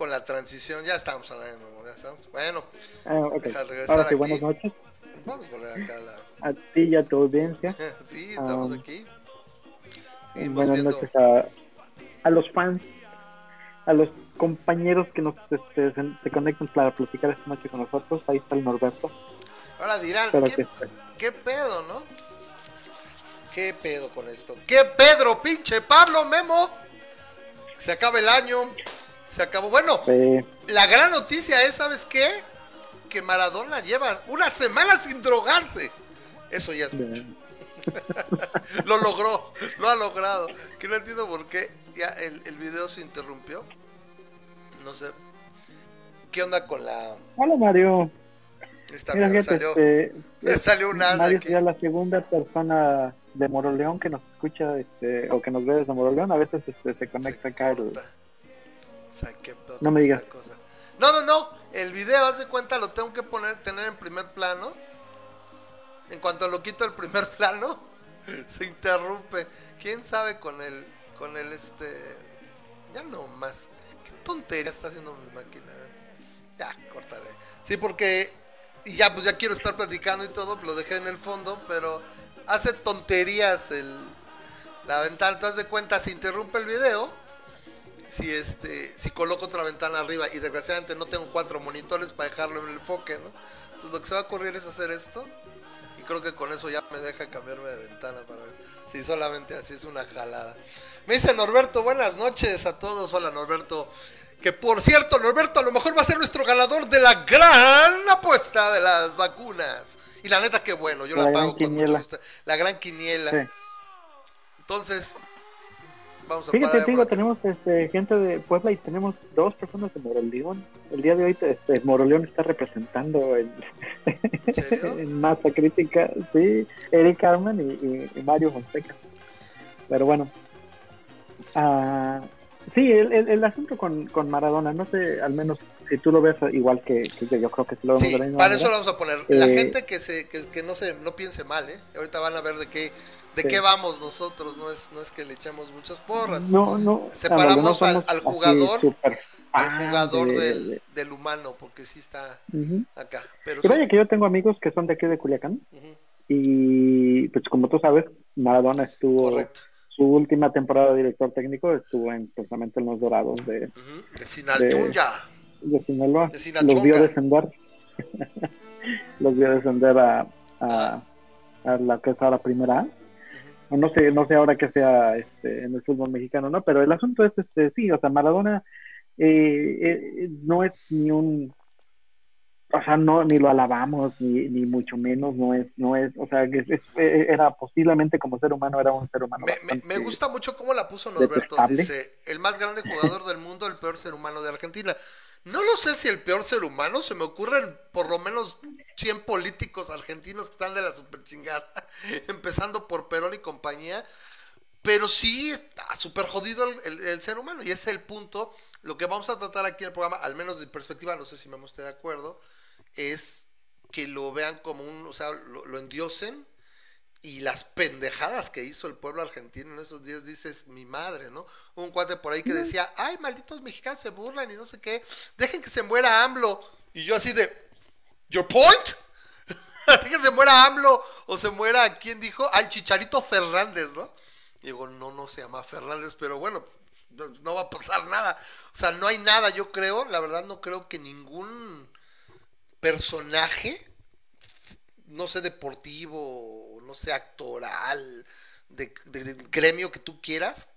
con la transición. Ya estamos hablando, ya estamos. Bueno, ah, okay. Ahora sí, buenas noches. Vamos a poner acá la... A ti y a tu audiencia. sí, estamos um, aquí. buenas noches a, a los fans, a los compañeros que nos este, se, conectan para platicar esta noche con nosotros. Ahí está el Norberto. Ahora dirán, ¿qué, ¿qué pedo, no? ¿Qué pedo con esto? ¿Qué Pedro, pinche Pablo Memo? Se acaba el año. Se acabó. Bueno, la gran noticia es, ¿sabes qué? Que Maradona lleva una semana sin drogarse. Eso ya es mucho. lo logró, lo ha logrado. Que no entiendo por qué ya el, el video se interrumpió. No sé. ¿Qué onda con la. Hola Mario. Está bien, salió, este, salió una. Mario sería la segunda persona de Moroleón que nos escucha este, o que nos ve desde Moroleón, a veces este, se conecta acá. El... no me digas. No, no, no. El video, haz de cuenta, lo tengo que poner, tener en primer plano. En cuanto lo quito el primer plano, se interrumpe. ¿Quién sabe con el, con el este, ya no más. ¿Qué tontería está haciendo mi máquina? Ya, córtale. Sí, porque y ya pues ya quiero estar platicando y todo, lo dejé en el fondo, pero hace tonterías el, la ventana, entonces de cuenta se interrumpe el video si este si coloco otra ventana arriba y desgraciadamente no tengo cuatro monitores para dejarlo en el enfoque, ¿no? Entonces lo que se va a ocurrir es hacer esto y creo que con eso ya me deja cambiarme de ventana para ver si solamente así es una jalada. Me dice Norberto, buenas noches a todos. Hola Norberto. Que por cierto, Norberto a lo mejor va a ser nuestro ganador de la gran apuesta de las vacunas. Y la neta, qué bueno, yo la, pago con mucho gusto. La gran quiniela. Entonces, vamos a Fíjate, digo, tenemos este, gente de Puebla y tenemos dos personas de Moroleón. El día de hoy este, Moroleón está representando en, en masa crítica, sí, Eric Carmen y, Mario Fonseca. Pero bueno, uh, sí, el, el, asunto con, con Maradona, no sé, al menos si tú lo ves igual que, yo, creo que lo vemos sí, para eso lo vamos a poner. la eh, gente que se que, no se no piense mal, ¿eh? Ahorita van a ver de qué de qué vamos nosotros, no es no es que le echamos muchas porras. No, no. Separamos al, jugador al jugador del, del, humano porque sí está acá. Pero vaya que yo tengo amigos que son de aquí de Culiacán. Y pues como tú sabes, Maradona estuvo su última temporada de director técnico estuvo en precisamente en los Dorados de, de de Sinaloa. los vio descender. los vio descender a, a, la que es ahora primera no sé, no sé ahora que sea este, en el fútbol mexicano, ¿no? Pero el asunto es, este, sí, o sea, Maradona eh, eh, no es ni un o sea, no, ni lo alabamos, ni, ni mucho menos, no es, no es, o sea, era posiblemente como ser humano, era un ser humano. Me, me, gusta mucho cómo la puso Norberto, dice, el más grande jugador del mundo, el peor ser humano de Argentina. No lo sé si el peor ser humano, se me ocurren por lo menos 100 políticos argentinos que están de la super chingada, empezando por Perón y compañía, pero sí está súper jodido el, el, ser humano y ese es el punto. Lo que vamos a tratar aquí en el programa, al menos de perspectiva, no sé si me esté de acuerdo, es que lo vean como un, o sea, lo, endiosen y las pendejadas que hizo el pueblo argentino en esos días, dices, mi madre, ¿no? Un cuate por ahí que decía, ay, malditos mexicanos se burlan y no sé qué, dejen que se muera AMLO. Y yo así de, ¿your point? que se muera AMLO o se muera, ¿quién dijo? Al Chicharito Fernández, ¿no? digo, no, no se llama Fernández, pero bueno, no va a pasar nada. O sea, no hay nada, yo creo, la verdad no creo que ningún personaje, no sé, deportivo, no sé, actoral, de, gremio que tú quieras,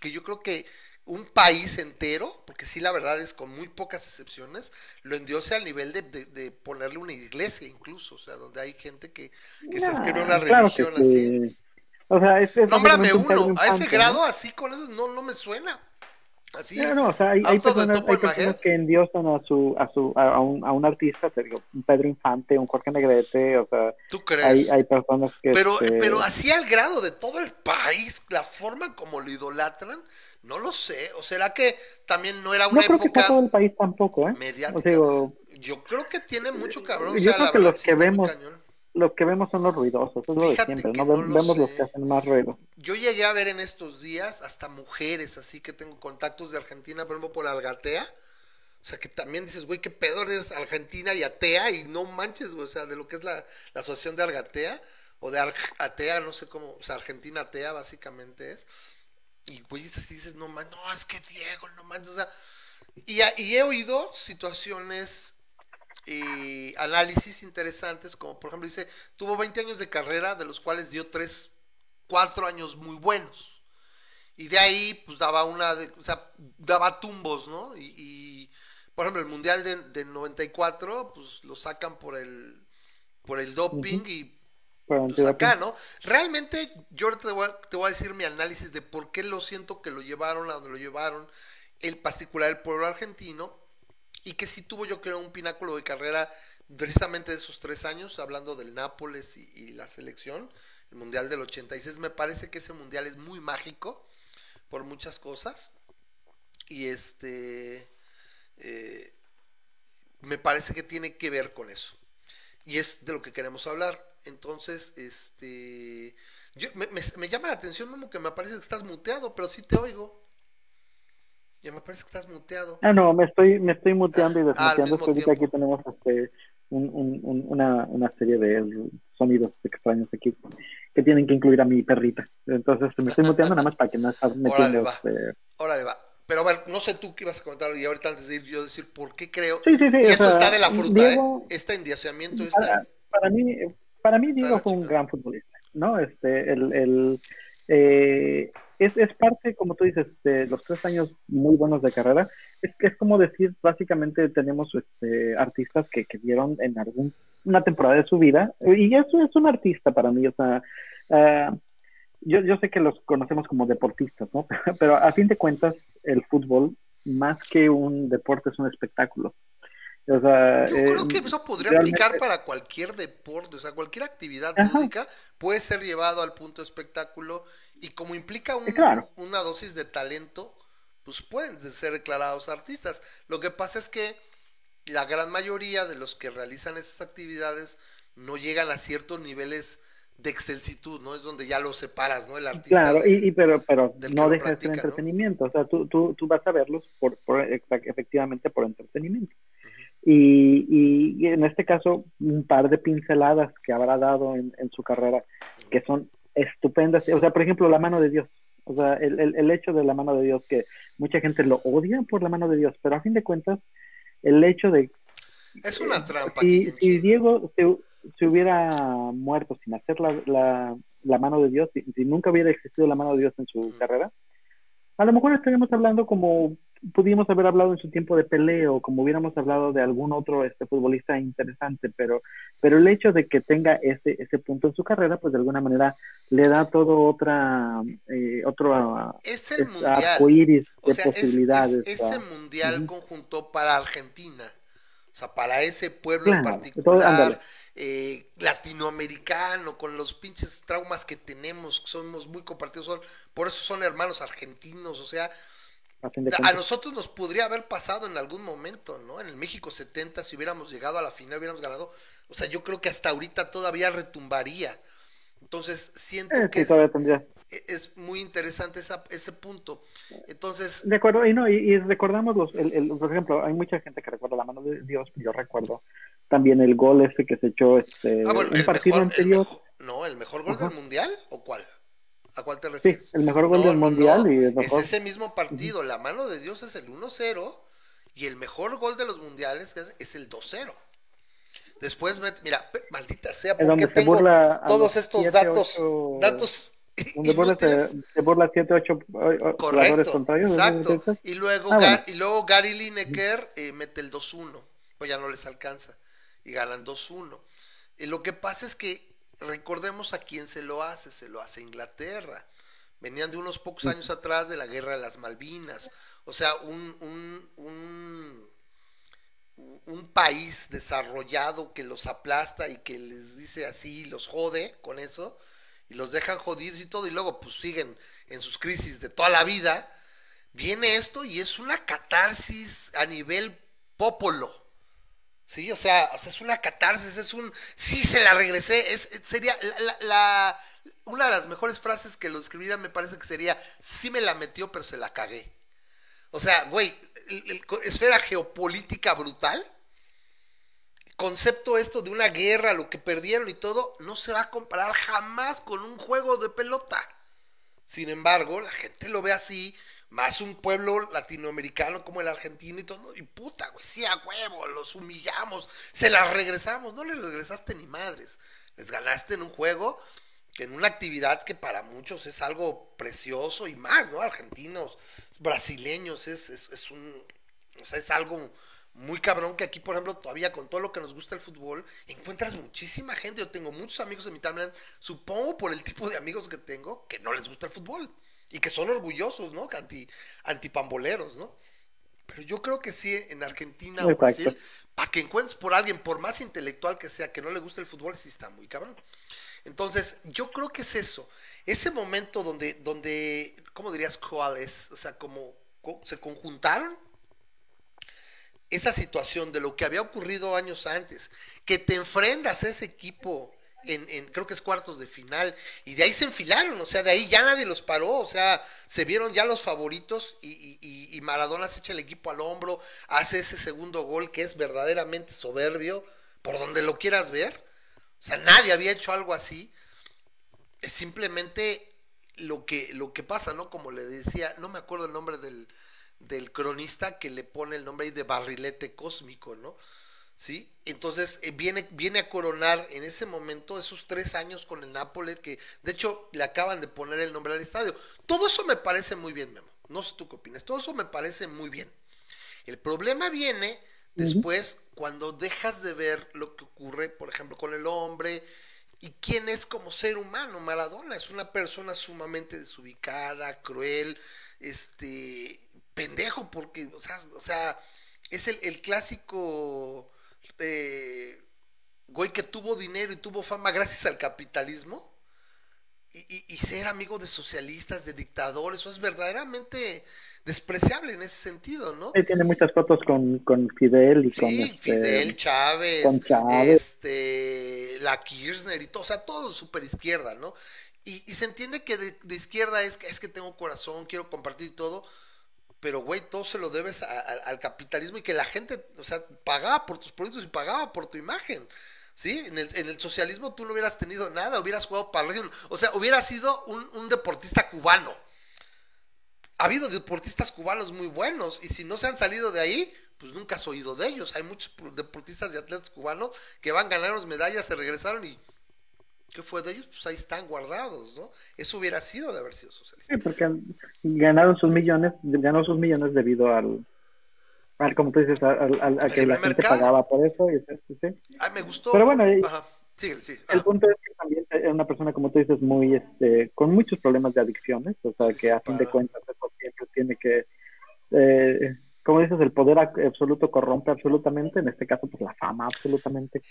que yo creo que un país entero, porque sí la verdad es con muy pocas excepciones, lo endiose al nivel de, ponerle una iglesia incluso, o sea, donde hay gente que, se escribe una religión así. O sea, es, Nómbrame uno, a ese grado así con eso no, no me suena. Así, no, no, o sea, hay, hay personas, que endiosan a su, a su, a, un, a un artista, te digo, un Pedro Infante, un Jorge Negrete, o sea, ¿Tú crees? Hay, hay personas que pero, este pero así al grado de todo el país, la forma como lo idolatran, no lo sé, o será que también no era una no creo época que todo el país tampoco, ¿eh? Mediática. yo creo que tiene mucho cabrón, yo o sea, creo que los que vemos los que vemos son los ruidosos, es lo de siempre, ¿no? vemos los que hacen más ruido. Yo llegué a ver en estos días hasta mujeres, así que tengo contactos de Argentina, por ejemplo, por Algatea. O sea, que también dices, güey, qué pedo eres Argentina y atea, y no manches, güey, o sea, de lo que es la, asociación de Argatea, o de atea, no sé cómo, o sea, Argentina atea básicamente es. Y, güey, así dices, no manches, no, es que Diego, no manches, o sea. Y, y he oído situaciones y análisis interesantes, como por ejemplo dice, tuvo 20 años de carrera, de los cuales dio 3, 4 años muy buenos. Y de ahí, pues daba una, o sea, daba tumbos, ¿no? Y, por ejemplo, el Mundial de, de, 94, pues lo sacan por el, por el doping y pues acá, ¿no? Realmente yo te voy, a, te voy a decir mi análisis de por qué lo siento que lo llevaron a donde lo llevaron, el particular el pueblo argentino, y que sí tuvo yo creo un pináculo de carrera precisamente de esos tres años, hablando del Nápoles y, la selección, el Mundial del 86, me parece que ese Mundial es muy mágico por muchas cosas y este eh, me parece que tiene que ver con eso y es de lo que queremos hablar entonces este yo, me, me, llama la atención como que me parece que estás muteado pero sí te oigo ya me parece que estás muteado. Ah, no, me estoy, me estoy muteando y ah, desmuteando. ahorita aquí tenemos este, un, un, una, una serie de sonidos extraños aquí que tienen que incluir a mi perrita. Entonces me estoy muteando nada más para que no estás metiendo. Órale, va. Este... Órale, va. Pero a ver, no sé tú qué ibas a contar y ahorita antes de ir yo decir por qué creo. Sí, sí, sí, y esto está de la fruta, ¿eh? Este endiosamiento está... Para, mí, para mí Diego fue un gran futbolista, ¿no? Este, el, el eh, es, es parte, como tú dices, de los tres años muy buenos de carrera. Es, es como decir, básicamente tenemos este, artistas que, que dieron en algún una temporada de su vida, y eso es un artista para mí, o sea, uh, yo, yo sé que los conocemos como deportistas, ¿no? Pero a fin de cuentas, el fútbol, más que un deporte, es un espectáculo. Yo creo que eso podría aplicar para cualquier deporte, o sea, cualquier actividad lúdica puede ser llevado al punto de espectáculo y como implica una dosis de talento, pues pueden ser declarados artistas. Lo que pasa es que la gran mayoría de los que realizan esas actividades no llegan a ciertos niveles de excelsitud, ¿no? Es donde ya lo separas, ¿no? El artista. Claro, y, pero, pero no deja de ser entretenimiento, o sea, tú, tú, tú vas a verlos por, por efectivamente por entretenimiento. Y, y, en este caso, un par de pinceladas que habrá dado en, su carrera que son estupendas. O sea, por ejemplo, la mano de Dios. O sea, el, el, hecho de la mano de Dios, que mucha gente lo odia por la mano de Dios, pero a fin de cuentas, el hecho de... Es una trampa. Si, si Diego se, hubiera muerto sin hacer la, la, la mano de Dios, si, si, nunca hubiera existido la mano de Dios en su carrera, a lo mejor estaríamos hablando como pudimos haber hablado en su tiempo de peleo, como hubiéramos hablado de algún otro este futbolista interesante, pero, pero el hecho de que tenga ese, ese punto en su carrera, pues de alguna manera le da todo otra, eh, otro es el de posibilidades. ese mundial conjunto para Argentina, o sea, para ese pueblo en particular. Eh, latinoamericano, con los pinches traumas que tenemos, somos muy compartidos, son, por eso son hermanos argentinos, o sea, a, nosotros nos podría haber pasado en algún momento, ¿no? En el México 70, si hubiéramos llegado a la final, hubiéramos ganado. O sea, yo creo que hasta ahorita todavía retumbaría. Entonces, siento eh, que e, es, muy interesante esa, ese punto. Entonces. De acuerdo, y no, y, recordamos los, el, por ejemplo, hay mucha gente que recuerda la mano de Dios, yo recuerdo también el gol ese que se echó este, ah, un partido anterior. no, el mejor gol del mundial, ¿o cuál? ¿A cuál te refieres? Sí, el mejor gol del mundial. y es ese mismo partido. La mano de Dios es el 1-0 y el mejor gol de los mundiales es el 2-0. Después, mira, maldita sea, porque tengo todos estos datos, datos donde se, burla 7, 8 jugadores contrarios. Exacto. Y luego, ah, y luego Gary Lineker eh, mete el 2-1, pues ya no les alcanza. Y ganan 2-1. Y lo que pasa es que Recordemos a quién se lo hace, se lo hace Inglaterra. Venían de unos pocos años atrás de la guerra de las Malvinas. O sea, un, un, un, un país desarrollado que los aplasta y que les dice así, los jode con eso, y los dejan jodidos y todo, y luego pues siguen en sus crisis de toda la vida. Viene esto y es una catarsis a nivel popolo Sí, o sea, o sea, es una catarsis, es un sí se la regresé, es, sería la, una de las mejores frases que lo escribiera me parece que sería sí me la metió pero se la cagué. O sea, güey, esfera geopolítica brutal, concepto esto de una guerra, lo que perdieron y todo, no se va a comparar jamás con un juego de pelota. Sin embargo, la gente lo ve así, más un pueblo latinoamericano como el argentino y todo, y puta, güey, sí, a huevo, los humillamos, se las regresamos, no les regresaste ni madres, les ganaste en un juego, en una actividad que para muchos es algo precioso y más, ¿no? Argentinos, brasileños, es, es, es un, o sea, es algo muy cabrón que aquí, por ejemplo, todavía con todo lo que nos gusta el fútbol, encuentras muchísima gente. Yo tengo muchos amigos en mi timeline, supongo por el tipo de amigos que tengo, que no les gusta el fútbol y que son orgullosos, ¿no? Anti, antipamboleros, ¿no? Pero yo creo que sí, en Argentina o Brasil, para que encuentres por alguien, por más intelectual que sea, que no le guste el fútbol, sí está muy cabrón. Entonces, yo creo que es eso. Ese momento donde, donde ¿cómo dirías cuáles? O sea, como se conjuntaron esa situación de lo que había ocurrido años antes, que te enfrentas a ese equipo en, creo que es cuartos de final, y de ahí se enfilaron, o sea, de ahí ya nadie los paró, o sea, se vieron ya los favoritos y, y, y Maradona se echa el equipo al hombro, hace ese segundo gol que es verdaderamente soberbio, por donde lo quieras ver, o sea, nadie había hecho algo así, es simplemente lo que, lo que pasa, ¿no? Como le decía, no me acuerdo el nombre del, del cronista que le pone el nombre ahí de barrilete cósmico, ¿no? ¿Sí? Entonces eh, viene, viene a coronar en ese momento esos tres años con el Nápoles, que de hecho le acaban de poner el nombre al estadio. Todo eso me parece muy bien, Memo. No sé tú qué opinas. Todo eso me parece muy bien. El problema viene después cuando dejas de ver lo que ocurre, por ejemplo, con el hombre y quién es como ser humano. Maradona es una persona sumamente desubicada, cruel, este, pendejo, porque, o sea, o sea es el, clásico eh, güey que tuvo dinero y tuvo fama gracias al capitalismo. Y, y, ser amigo de socialistas, de dictadores, eso es verdaderamente despreciable en ese sentido, ¿no? tiene muchas fotos con, con Fidel y con este, Fidel, Chávez, este, la Kirchner y todo, o sea, todo súper izquierda, ¿no? Y, y, se entiende que de, de, izquierda es que es que tengo corazón, quiero compartir todo, pero güey, todo se lo debes al capitalismo y que la gente, o sea, pagaba por tus productos y pagaba por tu imagen. ¿Sí? En el, en el socialismo tú no hubieras tenido nada, hubieras jugado para el O sea, hubieras sido un, un deportista cubano. Ha habido deportistas cubanos muy buenos y si no se han salido de ahí, pues nunca has oído de ellos. Hay muchos deportistas y atletas cubanos que van, ganaron medallas, se regresaron y ¿Qué fue de ellos? Pues ahí están guardados, ¿no? Eso hubiera sido de haber sido socialista. Sí, porque ganaron sus millones, ganó sus millones debido al, al como tú dices, al, a que la gente pagaba por eso. Y, sí. Ay, me gustó. Pero bueno, Ajá. Sí, sí. el punto es que también es una persona, como tú dices, muy, este, con muchos problemas de adicciones, o sea, que a fin de cuentas eso siempre tiene que... Eh, como dices, el poder absoluto corrompe absolutamente, en este caso, pues la fama absolutamente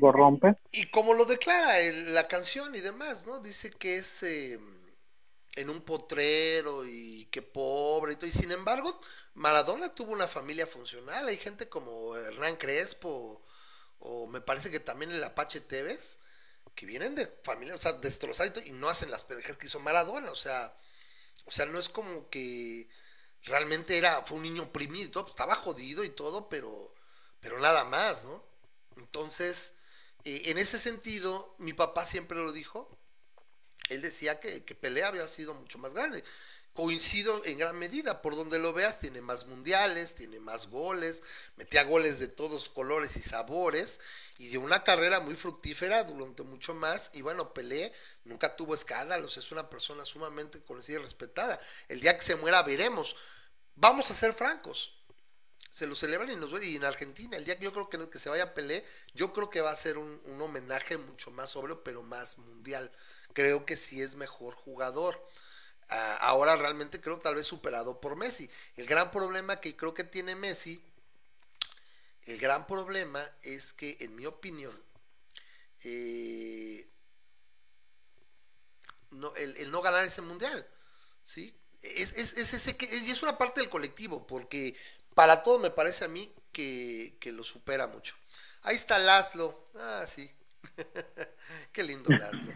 corrompe. Y como lo declara la canción y demás, ¿no? Dice que es em, en un potrero y que pobre y todo. Y sin embargo, Maradona tuvo una familia funcional. Hay gente como Hernán Crespo, o me parece que también el Apache Tevez, que vienen de familia, o sea, destrozados y no hacen las pendejas que hizo Maradona. O sea, o sea, no es como que realmente era, fue un niño oprimido, estaba jodido y todo, pero, pero nada más, ¿no? Entonces, eh, en ese sentido, mi papá siempre lo dijo, él decía que, que Pelé había sido mucho más grande. Coincido en gran medida, por donde lo veas, tiene más mundiales, tiene más goles, metía goles de todos colores y sabores, y de una carrera muy fructífera durante mucho más, y bueno, Pelé nunca tuvo escándalos, es una persona sumamente conocida y respetada. El día que se muera veremos. Vamos a ser francos, se lo celebran y nos y en Argentina, el día que yo creo que, que se vaya a Pelé, yo creo que va a ser un, un homenaje mucho más sobrio, pero más mundial. Creo que sí es mejor jugador ahora realmente creo tal vez superado por Messi. El gran problema que creo que tiene Messi, el gran problema es que, en mi opinión, eh, no, el, no ganar ese mundial, ¿sí? Es, es, ese que, y es una parte del colectivo, porque para todo me parece a mí que, que lo supera mucho. Ahí está Laszlo. Ah, sí. Qué lindo Laszlo.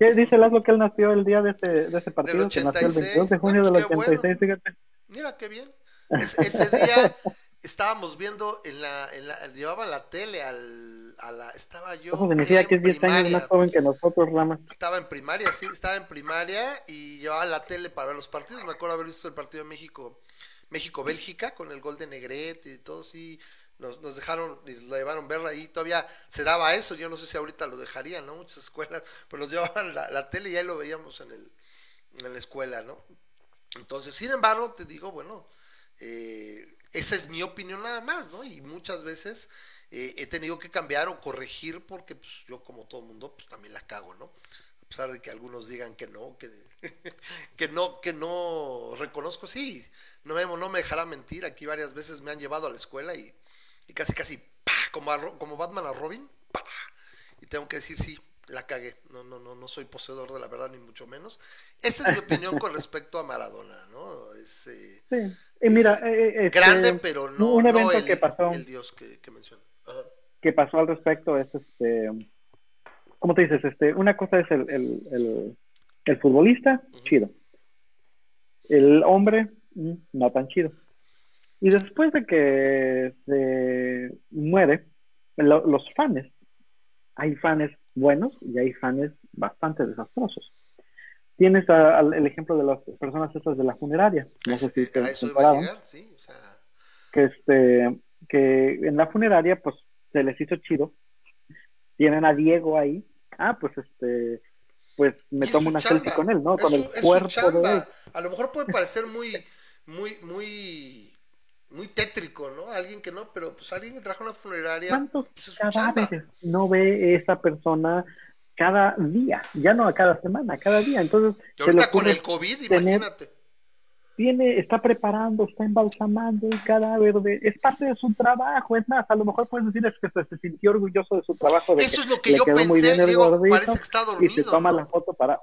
¿Qué dice Laszlo que él nació el día de ese, de ese partido? que nació el 22 de junio del 86, fíjate. Mira qué bien. ese día estábamos viendo en la, en la llevaba la tele al, a la, estaba yo. Eso significa que es 10 años más joven que nosotros, Rama. Estaba en primaria, sí, estaba en primaria y llevaba la tele para ver los partidos. Me acuerdo haber visto el partido de México, México-Bélgica con el gol de Negrete y todo, sí. Nos, dejaron y lo llevaron a ver ahí. Todavía se daba eso. Yo no sé si ahorita lo dejarían, ¿no? Muchas escuelas, pero nos llevaban la, la tele y ahí lo veíamos en, el, en la escuela, ¿no? Entonces, sin embargo, te digo, bueno, eh, esa es mi opinión nada más, ¿no? Y muchas veces eh, he tenido que cambiar o corregir porque pues, yo como todo mundo pues también la cago, ¿no? A pesar de que algunos digan que no, que, que no, que no reconozco, sí, no me, no me dejará mentir, aquí varias veces me han llevado a la escuela y, casi casi, Como, como Batman a Robin, y tengo que decir sí, la cagué, no, no, no, no soy poseedor de la verdad ni mucho menos. Esta es mi opinión con respecto a Maradona, ¿no? Es, eh, sí. Y mira, eh, este, grande, pero no, un evento el, que pasó, el dios que, que mencionó. Que pasó al respecto es este, ¿cómo te dices? Este, una cosa es el, el, el, futbolista, chido. El hombre, mm, no tan chido. Y después de que se muere, los fans, hay fans buenos y hay fans bastante desastrosos. Tienes el ejemplo de las personas estas de la funeraria. No sé si te Que, este, que en la funeraria, pues, se les hizo chido. Tienen a Diego ahí. Ah, pues, este, pues, me tomo una selfie con él, ¿no? con el cuerpo de él. A lo mejor puede parecer muy, muy, muy muy tétrico, ¿no? Alguien que no, pero pues alguien que trajo una funeraria. ¿Cuántos pues, cadáveres no ve esa persona cada día, ya no a cada semana, cada día. Entonces, ahorita con el COVID, imagínate. Tiene, está preparando, está embalsamando el cadáver, de, es parte de su trabajo, es más, a lo mejor puedes decir es que se, sintió orgulloso de su trabajo. De Eso es lo que yo pensé, digo, parece que está dormido. Y se toma la foto para,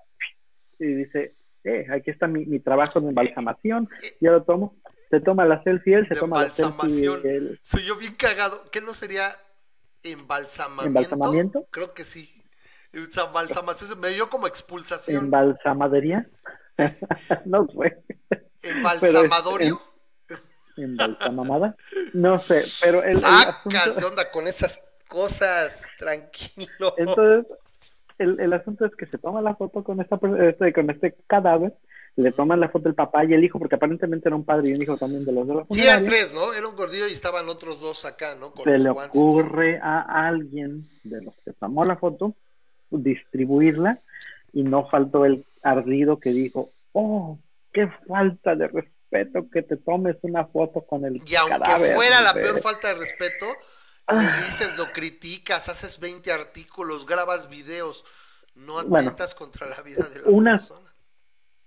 y dice, eh, aquí está mi, mi trabajo de embalsamación, eh, ya lo tomo, se toma la selfie él, se toma la selfie él. Soy yo bien cagado, ¿qué no sería embalsamamiento? ¿Embalsamamiento? Creo que sí. Embalsamación, me dio como expulsación. ¿Embalsamadería? no fue. ¿Embalsamadorio? ¿Embalsamamada? No sé, pero el. Sacas de onda con esas cosas, tranquilo. Entonces, el, el asunto es que se toma la foto con, esta, este, con este cadáver le toman la foto el papá y el hijo, porque aparentemente era un padre y un hijo también de los de la Sí, eran tres, ¿no? Era un gordillo y estaban otros dos acá, ¿no? se le ocurre a alguien de los que tomó la foto distribuirla y no faltó el ardido que dijo, oh, qué falta de respeto que te tomes una foto con el Y aunque fuera la peor falta de respeto, le dices, lo criticas, haces 20 artículos, grabas videos, no atentas contra la vida de la persona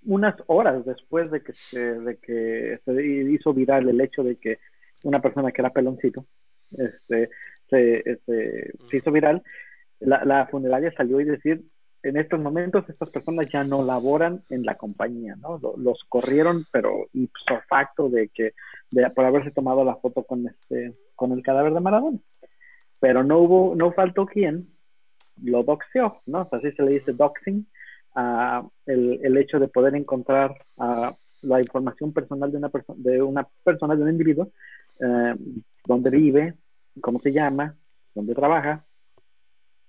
unas horas después de que se, de que se hizo viral el hecho de que una persona que era peloncito este, se, este, se hizo viral, la, la, funeraria salió y decir, en estos momentos estas personas ya no laboran en la compañía, ¿no? Los corrieron, pero ipso facto de que, de, por haberse tomado la foto con este, con el cadáver de Maradona. Pero no hubo, no faltó quien lo doxeó, ¿no? así se le dice doxing, el, el, hecho de poder encontrar la información personal de una, persona de una persona, de un individuo, eh, dónde vive, cómo se llama, dónde trabaja,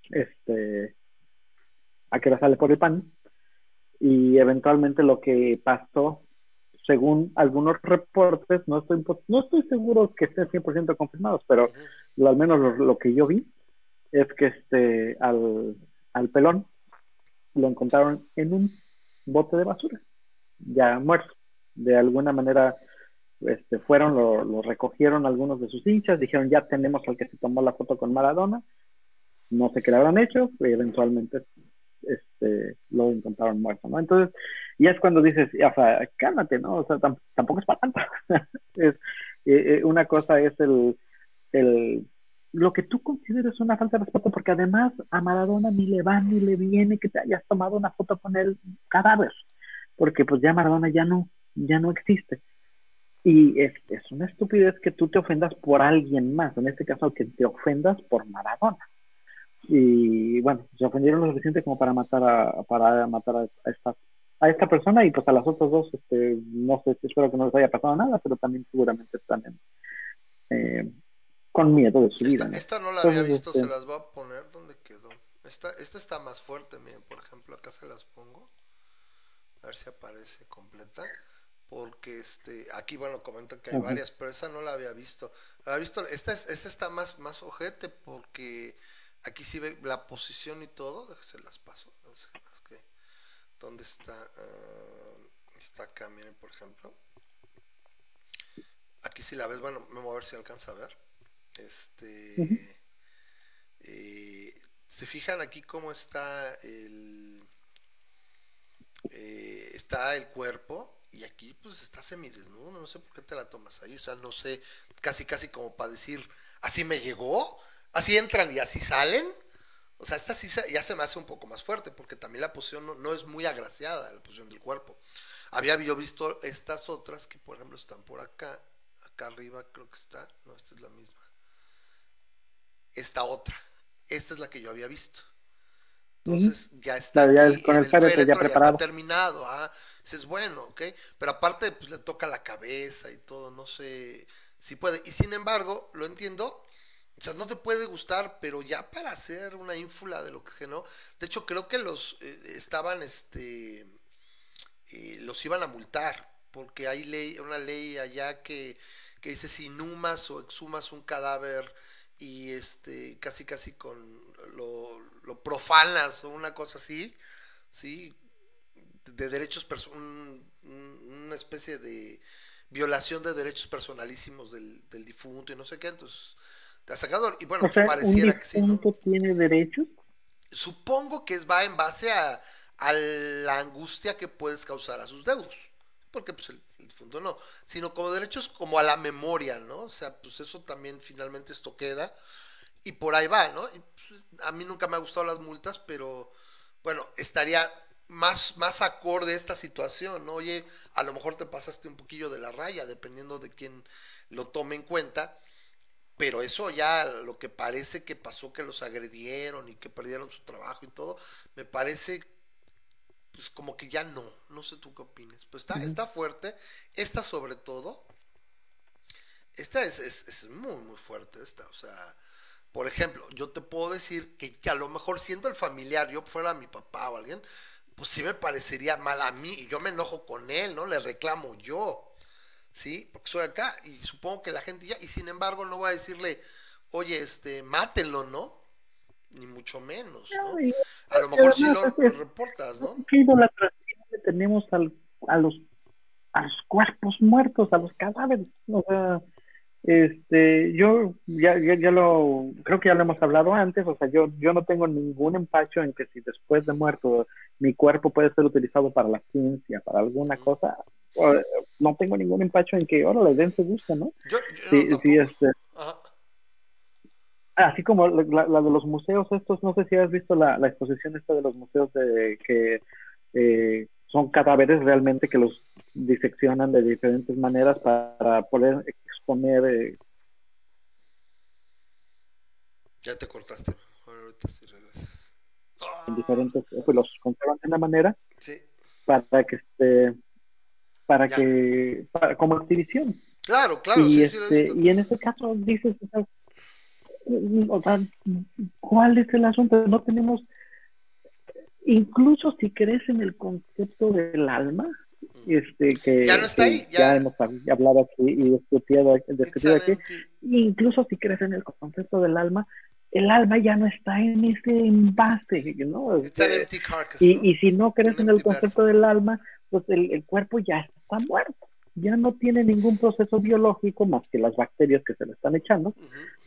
este, a qué hora sale por el pan, y eventualmente lo que pasó, según algunos reportes, no estoy, no estoy seguro que estén 100% confirmados, pero al menos lo, lo, que yo vi es que este, al, al pelón lo encontraron en un bote de basura, ya muerto. De alguna manera este, fueron, lo, recogieron algunos de sus hinchas, dijeron ya tenemos al que se tomó la foto con Maradona, no sé qué le habrán hecho, y eventualmente este, lo encontraron muerto, ¿no? Entonces, ya es cuando dices, o sea, cálmate, ¿no? O sea, tampoco es para tanto. es, eh, eh, una cosa es el lo que tú consideres una falta de respeto, porque además a Maradona ni le va ni le viene que te hayas tomado una foto con el cadáver, porque pues ya Maradona ya no, ya no existe. Y es, es una estupidez que tú te ofendas por alguien más, en este caso que te ofendas por Maradona. Y bueno, se ofendieron lo suficiente como para matar a, para matar a, esta a esta persona y pues a las otras dos, este, no sé, espero que no les haya pasado nada, pero también seguramente están en, eh, con miedo de su vida. Esta no la había visto, se este las voy a poner donde quedó. Esta, esta está más fuerte, miren, por ejemplo, acá se las pongo. A ver si aparece completa. Porque este aquí bueno comentan que hay varias pero esa no la había visto. Había visto esta es, esta está más más ojete porque aquí sí ve la posición y todo. Se las paso. Dónde está ah, está acá miren por ejemplo. Aquí si la ves bueno me voy a ver si alcanza a ver este eh, se fijan aquí cómo está el eh, está el cuerpo y aquí pues está semidesnudo, no sé por qué te la tomas ahí, o sea, no sé, casi casi como para decir, así me llegó, así entran y así salen, o sea, esta sí ya se me hace un poco más fuerte, porque también la posición no, es muy agraciada, la posición del cuerpo. Había yo visto estas otras que, por ejemplo, están por acá, acá arriba creo que está, no, esta es la misma. Esta otra, esta es la que yo había visto. Entonces ya está con el, féretro, ya, preparado. está terminado, ah, es bueno, ¿ok? Pero aparte pues le toca la cabeza y todo, no sé si puede. Y sin embargo, lo entiendo, o sea, no te puede gustar, pero ya para hacer una ínfula de lo que no. De hecho, creo que los eh, estaban, este, eh, los iban a multar, porque hay ley, una ley allá que, que dice si inhumas o exhumas un cadáver y este, casi casi con lo, lo profanas o una cosa así, ¿sí? De derechos, una especie de violación de derechos personalísimos del, del difunto y no sé qué, entonces, te ha sacado, y bueno, pues pareciera que sí, ¿no? tiene derechos? Supongo que va en base a, a la angustia que puedes causar a sus deudos, porque pues el, el difunto no, sino como derechos como a la memoria, ¿no? O sea, pues eso también finalmente esto queda, y por ahí va, ¿no? Pues, a mí nunca me ha gustado las multas, pero bueno, estaría más, más acorde a esta situación, ¿no? Oye, a lo mejor te pasaste un poquillo de la raya, dependiendo de quién lo tome en cuenta, pero eso ya lo que parece que pasó, que los agredieron y que perdieron su trabajo y todo, me parece pues como que ya no, no sé tú qué opinas, pues está, está fuerte, esta sobre todo, esta es, es, es muy, muy fuerte, esta, o sea, por ejemplo, yo te puedo decir que, a lo mejor siendo el familiar, yo fuera mi papá o alguien, pues sí me parecería mal a mí y yo me enojo con él, ¿no? Le reclamo yo, ¿sí? Porque soy acá y supongo que la gente ya, y sin embargo no voy a decirle, oye, este, mátenlo, ¿no? Ni mucho menos, ¿no? A lo mejor sí lo, reportas, ¿no? ¿Qué idolatración que tenemos al, a los a los cuerpos muertos, a los cadáveres? O sea, este, yo ya, ya, lo, creo que ya lo hemos hablado antes, o sea, yo, yo no tengo ningún empacho en que si después de muerto mi cuerpo puede ser utilizado para la ciencia, para alguna cosa, no tengo ningún empacho en que, ahora les den su gusto, ¿no? sí, sí, este, así como la, de los museos estos, no sé si has visto la, la exposición esta de los museos de que eh, son cadáveres realmente que los diseccionan de diferentes maneras para poder exponer. Eh, ya te cortaste. Ahorita sí En diferentes, pues los conservan de una manera para que esté, para que, para, como exhibición. Claro, claro. Y, este, y en este caso dices, o sea, ¿cuál es el asunto? No tenemos incluso si crees en el concepto del alma, este, que ya no está ahí, ya... hemos hablado aquí y discutido, discutido aquí, incluso si crees en el concepto del alma, el alma ya no está en ese envase, ¿no? Este, y, y si no crees en el concepto del alma, pues el, el cuerpo ya está muerto ya no tiene ningún proceso biológico más que las bacterias que se le están echando,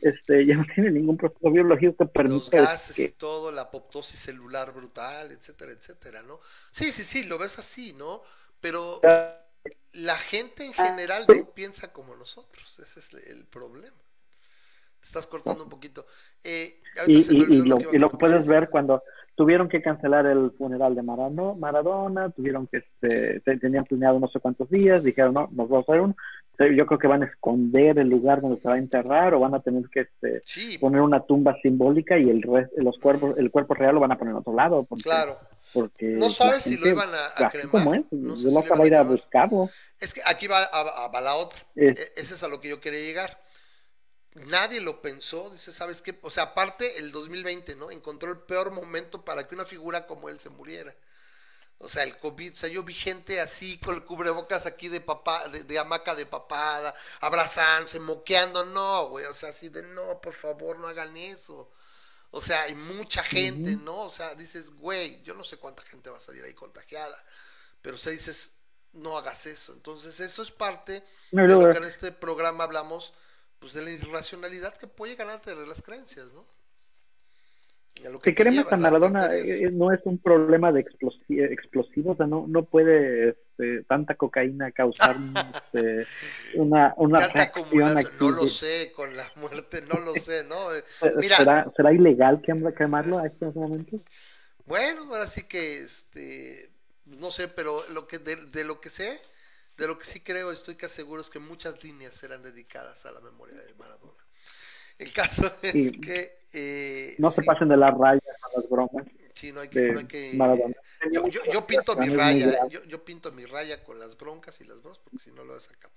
este, ya no tiene ningún proceso biológico que permita los gases y todo, la apoptosis celular brutal, etcétera, etcétera, ¿no? Sí, sí, sí, lo ves así, ¿no? Pero la gente en general no piensa como nosotros, ese es el problema. Te estás cortando un poquito. Eh, y, lo, y lo puedes ver cuando tuvieron que cancelar el funeral de Maradona, tuvieron que, este, tenían planeado no sé cuántos días, dijeron, no, nos vamos a hacer uno, yo creo que van a esconder el lugar donde se va a enterrar o van a tener que este, poner una tumba simbólica y el los cuerpos el cuerpo real lo van a poner en otro lado claro. porque no sabes si lo iban a, cremar. es, no sé si va a ir a buscarlo. Es que aquí va, a, la otra. E, ese es a lo que yo quería llegar nadie lo pensó dice sabes qué o sea aparte el 2020 no encontró el peor momento para que una figura como él se muriera o sea, el COVID, o sea, yo vi gente así con el cubrebocas aquí de papá, de, hamaca de papada, abrazándose, moqueando, no, güey, o sea, así de no, por favor, no hagan eso. O sea, hay mucha gente, ¿no? O sea, dices, güey, yo no sé cuánta gente va a salir ahí contagiada, pero o sea, dices, no hagas eso. Entonces, eso es parte de lo que en este programa hablamos, pues de la irracionalidad que puede llegar ante las creencias, ¿no? que cremas a Maradona eh, no es un problema de explosivos, o sea, no, no puede este, tanta cocaína causar este, una, una reacción aquí No lo sé, con la muerte, no lo sé, ¿no? Eh, mira, ¿Será, ¿Será ilegal quemarlo a este momento? Bueno, ahora sí que, este, no sé, pero lo que de, de lo que sé, de lo que sí creo, estoy casi seguro es que muchas líneas serán dedicadas a la memoria de Maradona. El caso es que... Eh, no se pasen de las rayas a las bromas. Sí, no hay que... No hay que yo, yo, pinto mi raya, yo, yo, pinto mi raya con las broncas y las bromas, porque si no lo ves acá.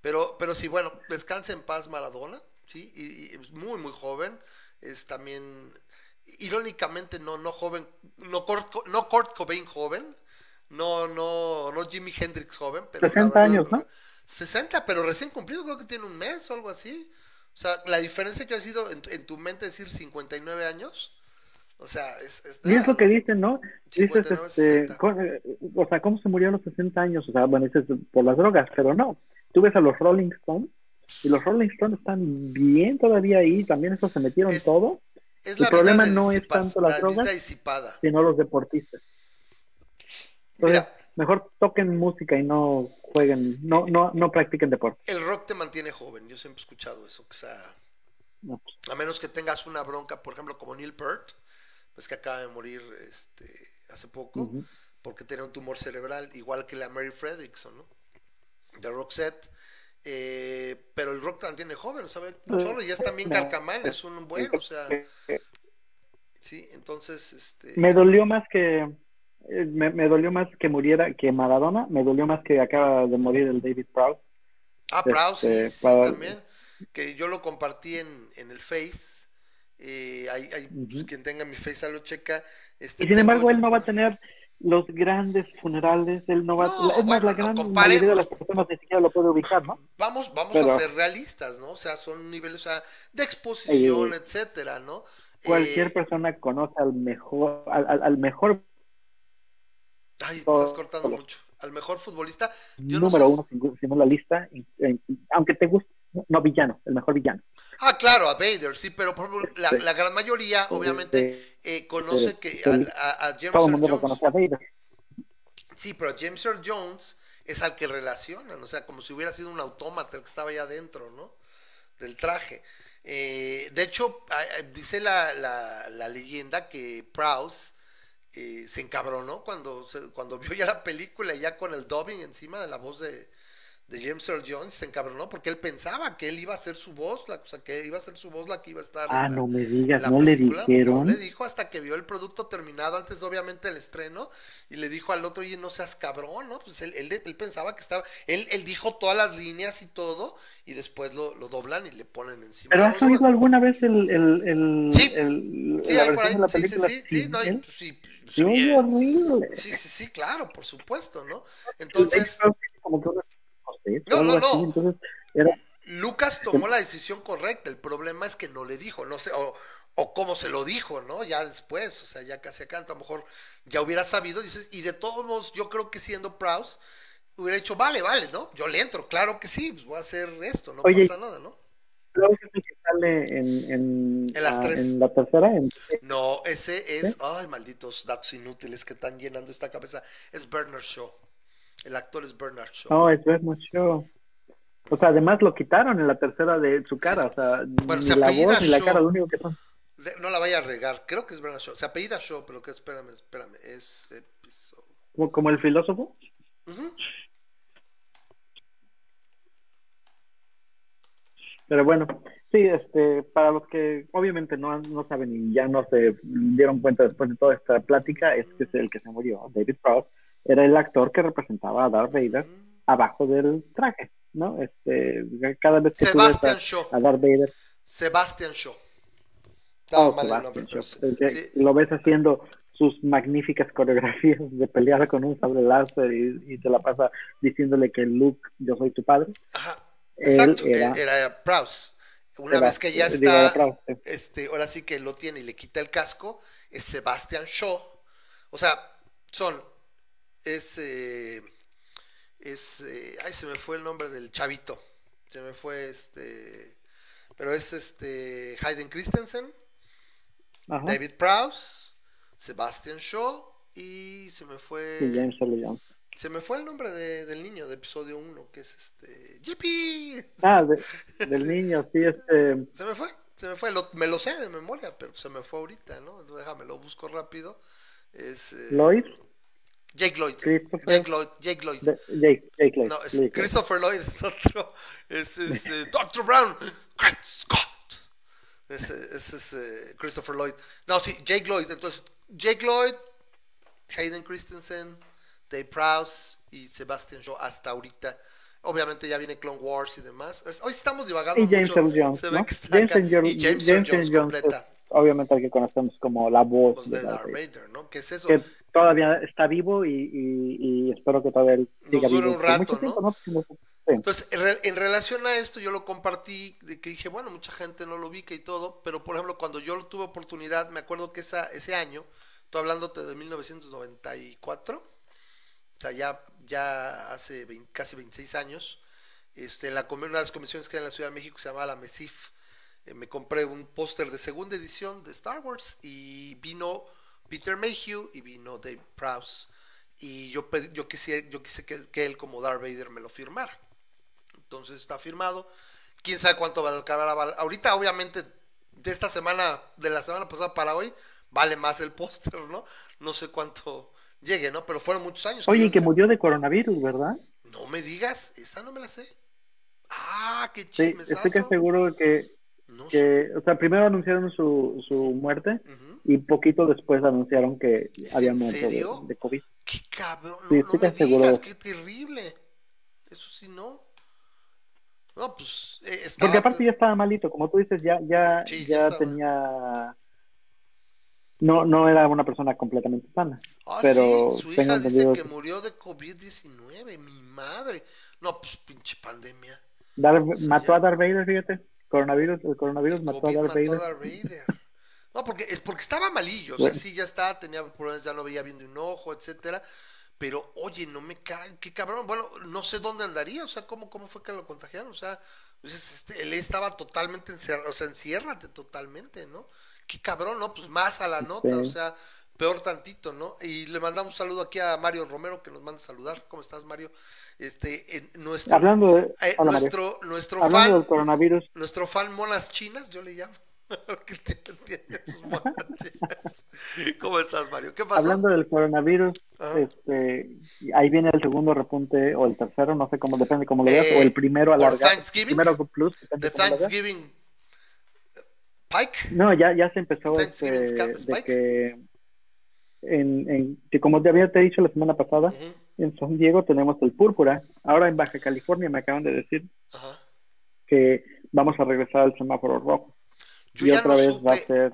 Pero, pero sí, bueno, descanse en paz Maradona, ¿sí? Y, es muy, muy joven. Es también, irónicamente, no, no joven, no Kurt, no Kurt Cobain joven, no, no, no Jimi Hendrix joven, pero... 60 años, ¿no? 60, pero recién cumplido, creo que tiene un mes o algo así. O sea, la diferencia que ha sido en, tu mente decir 59 años, o sea, es... es y es lo que dicen, ¿no? Dices, este, o sea, ¿cómo se murió a los 60 años? O sea, bueno, dices por las drogas, pero no. Tú ves a los Rolling Stones y los Rolling Stones están bien todavía ahí, también eso se metieron todo. El problema no es tanto las drogas, sino los deportistas. Mira, mejor toquen música y no jueguen, no, no, no practiquen deporte. El rock te mantiene joven, yo siempre he escuchado eso, que sea, pues. a menos que tengas una bronca, por ejemplo, como Neil Peart, pues que acaba de morir este, hace poco, porque tenía un tumor cerebral, igual que la Mary Fredrickson, ¿no? De Roxette. Eh, pero el rock mantiene joven, ¿sabes? Solo ya está bien carcamán, es un buen, o sea. Sí, entonces, este. Me dolió más que eh, me, dolió más que muriera que Maradona, me dolió más que acaba de morir el David Proud. Ah, Proud, sí, este, también. Que yo lo compartí en, en el Face. Eh, hay, hay pues, quien tenga mi Face a lo checa. Este, y sin embargo, él no va a tener los grandes funerales, él no va es más, la gran mayoría de las personas ni siquiera lo puede ubicar, ¿no? Vamos, vamos a ser realistas, ¿no? O sea, son niveles de exposición, etcétera, ¿no? Cualquier eh, persona conoce al mejor, al, al mejor Ay, estás cortando mucho. Al mejor futbolista. número uno, si no la lista, aunque te guste, no villano, el mejor villano. Ah, claro, a Vader, sí, pero por la, la, gran mayoría, obviamente, eh, conoce que a, James Todo el mundo Jones. conoce a Vader. Sí, pero James Earl Jones es al que relacionan, o sea, como si hubiera sido un autómata el que estaba allá adentro, ¿no? Del traje. Eh, de hecho, dice la, la, la leyenda que Prowse eh, se encabronó cuando, cuando vio ya la película, ya con el dubbing encima de la voz de, de James Earl Jones, se encabronó porque él pensaba que él iba a ser su voz, la, o sea, que iba a ser su voz la que iba a estar. Ah, no me digas, no le dijeron. No le dijo hasta que vio el producto terminado, antes obviamente el estreno, y le dijo al otro, oye, no seas cabrón, ¿no? Pues él, él, pensaba que estaba, él, él dijo todas las líneas y todo, y después lo, lo doblan y le ponen encima. ¿Pero has oído alguna vez el, el, el, sí, sí, hay por ahí, sí, sí, sí, sí, no, pues, sí, sí, horrible. Sí, sí, sí, claro, por supuesto, ¿no? Entonces... No, no, no. Lucas tomó la decisión correcta. El problema es que no le dijo, no sé, o, o cómo se lo dijo, ¿no? Ya después, o sea, ya casi acá, a lo mejor ya hubiera sabido. Dices, y de todos modos, yo creo que siendo Proust, hubiera dicho, vale, vale, ¿no? Yo le entro, claro que sí, pues voy a hacer esto, no pasa nada, ¿no? Proust es el que sale en, en, ¿En, las tres? en la tercera. No, ese es, ay, malditos datos inútiles que están llenando esta cabeza. Es Bernard Shaw. El actor es Bernard Shaw. No, es Bernard Shaw. O sea, además lo quitaron en la tercera de su cara. O sea, bueno, ni la voz ni la cara, lo único que son. No la vaya a regar. Creo que es Bernard Shaw. Se apellida Shaw, pero que espérame, espérame. Es ¿Como, el filósofo? Pero bueno, sí, este, para los que obviamente no, no saben y ya no se dieron cuenta después de toda esta plática, es que es el que se murió, David Prowse, era el actor que representaba a Darth Vader abajo del traje, ¿no? Este, cada vez que Sebastian Shaw. a Darth Vader. Sebastian Shaw. Oh, Lo ves haciendo sus magníficas coreografías de pelear con un sable láser y, y te la pasa diciéndole que Luke, yo soy tu padre. Ajá. Exacto, era, era Prowse. Una vez que ya está, este, ahora sí que lo tiene y le quita el casco, es Sebastian Shaw. O sea, son, es, eh, es, eh, ay, se me fue el nombre del chavito, se me fue este, pero es este, Hayden Christensen, David Prowse, Sebastian Shaw y se me fue... Se me fue el nombre de, del niño de episodio 1, que es este. ¡Yippee! Ah, del niño, sí, este. Se me fue, se me fue. me lo sé de memoria, pero se me fue ahorita, ¿no? Déjame, lo busco rápido. Es. Eh, ¿Lloyd? Jake Lloyd. Jake Lloyd. Jake Lloyd. Jake, Jake Lloyd. No, es Christopher Lloyd es otro. Es, es eh, Dr. Brown. Great Scott. Ese, es eh, Christopher Lloyd. No, sí, Jake Lloyd. Entonces, Jake Lloyd, Hayden Christensen. Dave Prowse y Sebastian Shaw hasta ahorita. Obviamente ya viene Clone Wars y demás. Hoy estamos divagando y James mucho. Jones, Se ve que está James acá. y James, James Jones, completa. Pues, obviamente al que conocemos como la voz, de, Darth Vader, ¿no? ¿Qué es eso? Que todavía está vivo y, y, y espero que todavía siga dure un rato, ¿no? Entonces, en relación a esto, yo lo compartí, de que dije, bueno, mucha gente no lo ubica y todo, pero por ejemplo, cuando yo tuve oportunidad, me acuerdo que esa, ese año, estoy hablándote de 1994, o sea, ya, ya hace casi 26 años, este, la, una de las convenciones que hay en la Ciudad de México se llamaba la MESIF, eh, me compré un póster de segunda edición de Star Wars y vino Peter Mayhew y vino Dave Prowse y yo, yo quise, yo quise que, él como Darth Vader me lo firmara. Entonces está firmado. Quién sabe cuánto va a alcanzar. Ahorita, obviamente, de esta semana, de la semana pasada para hoy, vale más el póster, ¿no? No sé cuánto llegue, ¿no? Pero fueron muchos años. Oye, que murió de coronavirus, ¿verdad? No me digas, esa no me la sé. Ah, qué Sí, estoy que seguro que, que o sea, primero anunciaron su, su muerte y poquito después anunciaron que había muerto de, COVID. Qué cabrón, no, sí, no me digas, qué terrible. Eso sí, no. No, pues. Eh, Porque aparte ya estaba malito, como tú dices, ya, ya, ya tenía no, no era una persona completamente sana. Ah, pero sí, su hija dice que murió de COVID-19, mi madre. No, pues pinche pandemia. mató a Darth Vader, fíjate. Coronavirus, el coronavirus mató a Darth Vader. No, porque es porque estaba malillo, o sea, sí ya está, tenía problemas, ya lo veía viendo un ojo, etcétera. Pero, oye, no me cae, qué cabrón. Bueno, no sé dónde andaría, o sea, cómo, cómo fue que lo contagiaron. O sea, pues, este, él estaba totalmente encerrado, o sea, enciérrate totalmente, ¿no? qué cabrón, ¿no? Pues más a la nota, o sea, peor tantito, ¿no? Y le mandamos un saludo aquí a Mario Romero que nos manda a saludar. ¿Cómo estás, Mario? Este, nuestro, hablando de, eh, nuestro, nuestro fan, del coronavirus, nuestro fan monas chinas, yo le llamo. ¿Cómo estás, Mario? ¿Qué pasó? Hablando del coronavirus, este, ahí viene el segundo repunte o el tercero, no sé cómo, depende cómo lo veas, o el primero alargado. Thanksgiving. Primero plus. De Thanksgiving Pike. No, ya, ya se empezó este, de que, en, en, que como te había te dicho la semana pasada, en San Diego tenemos el púrpura. Ahora en Baja California me acaban de decir que vamos a regresar al semáforo rojo. Y otra vez va a ser...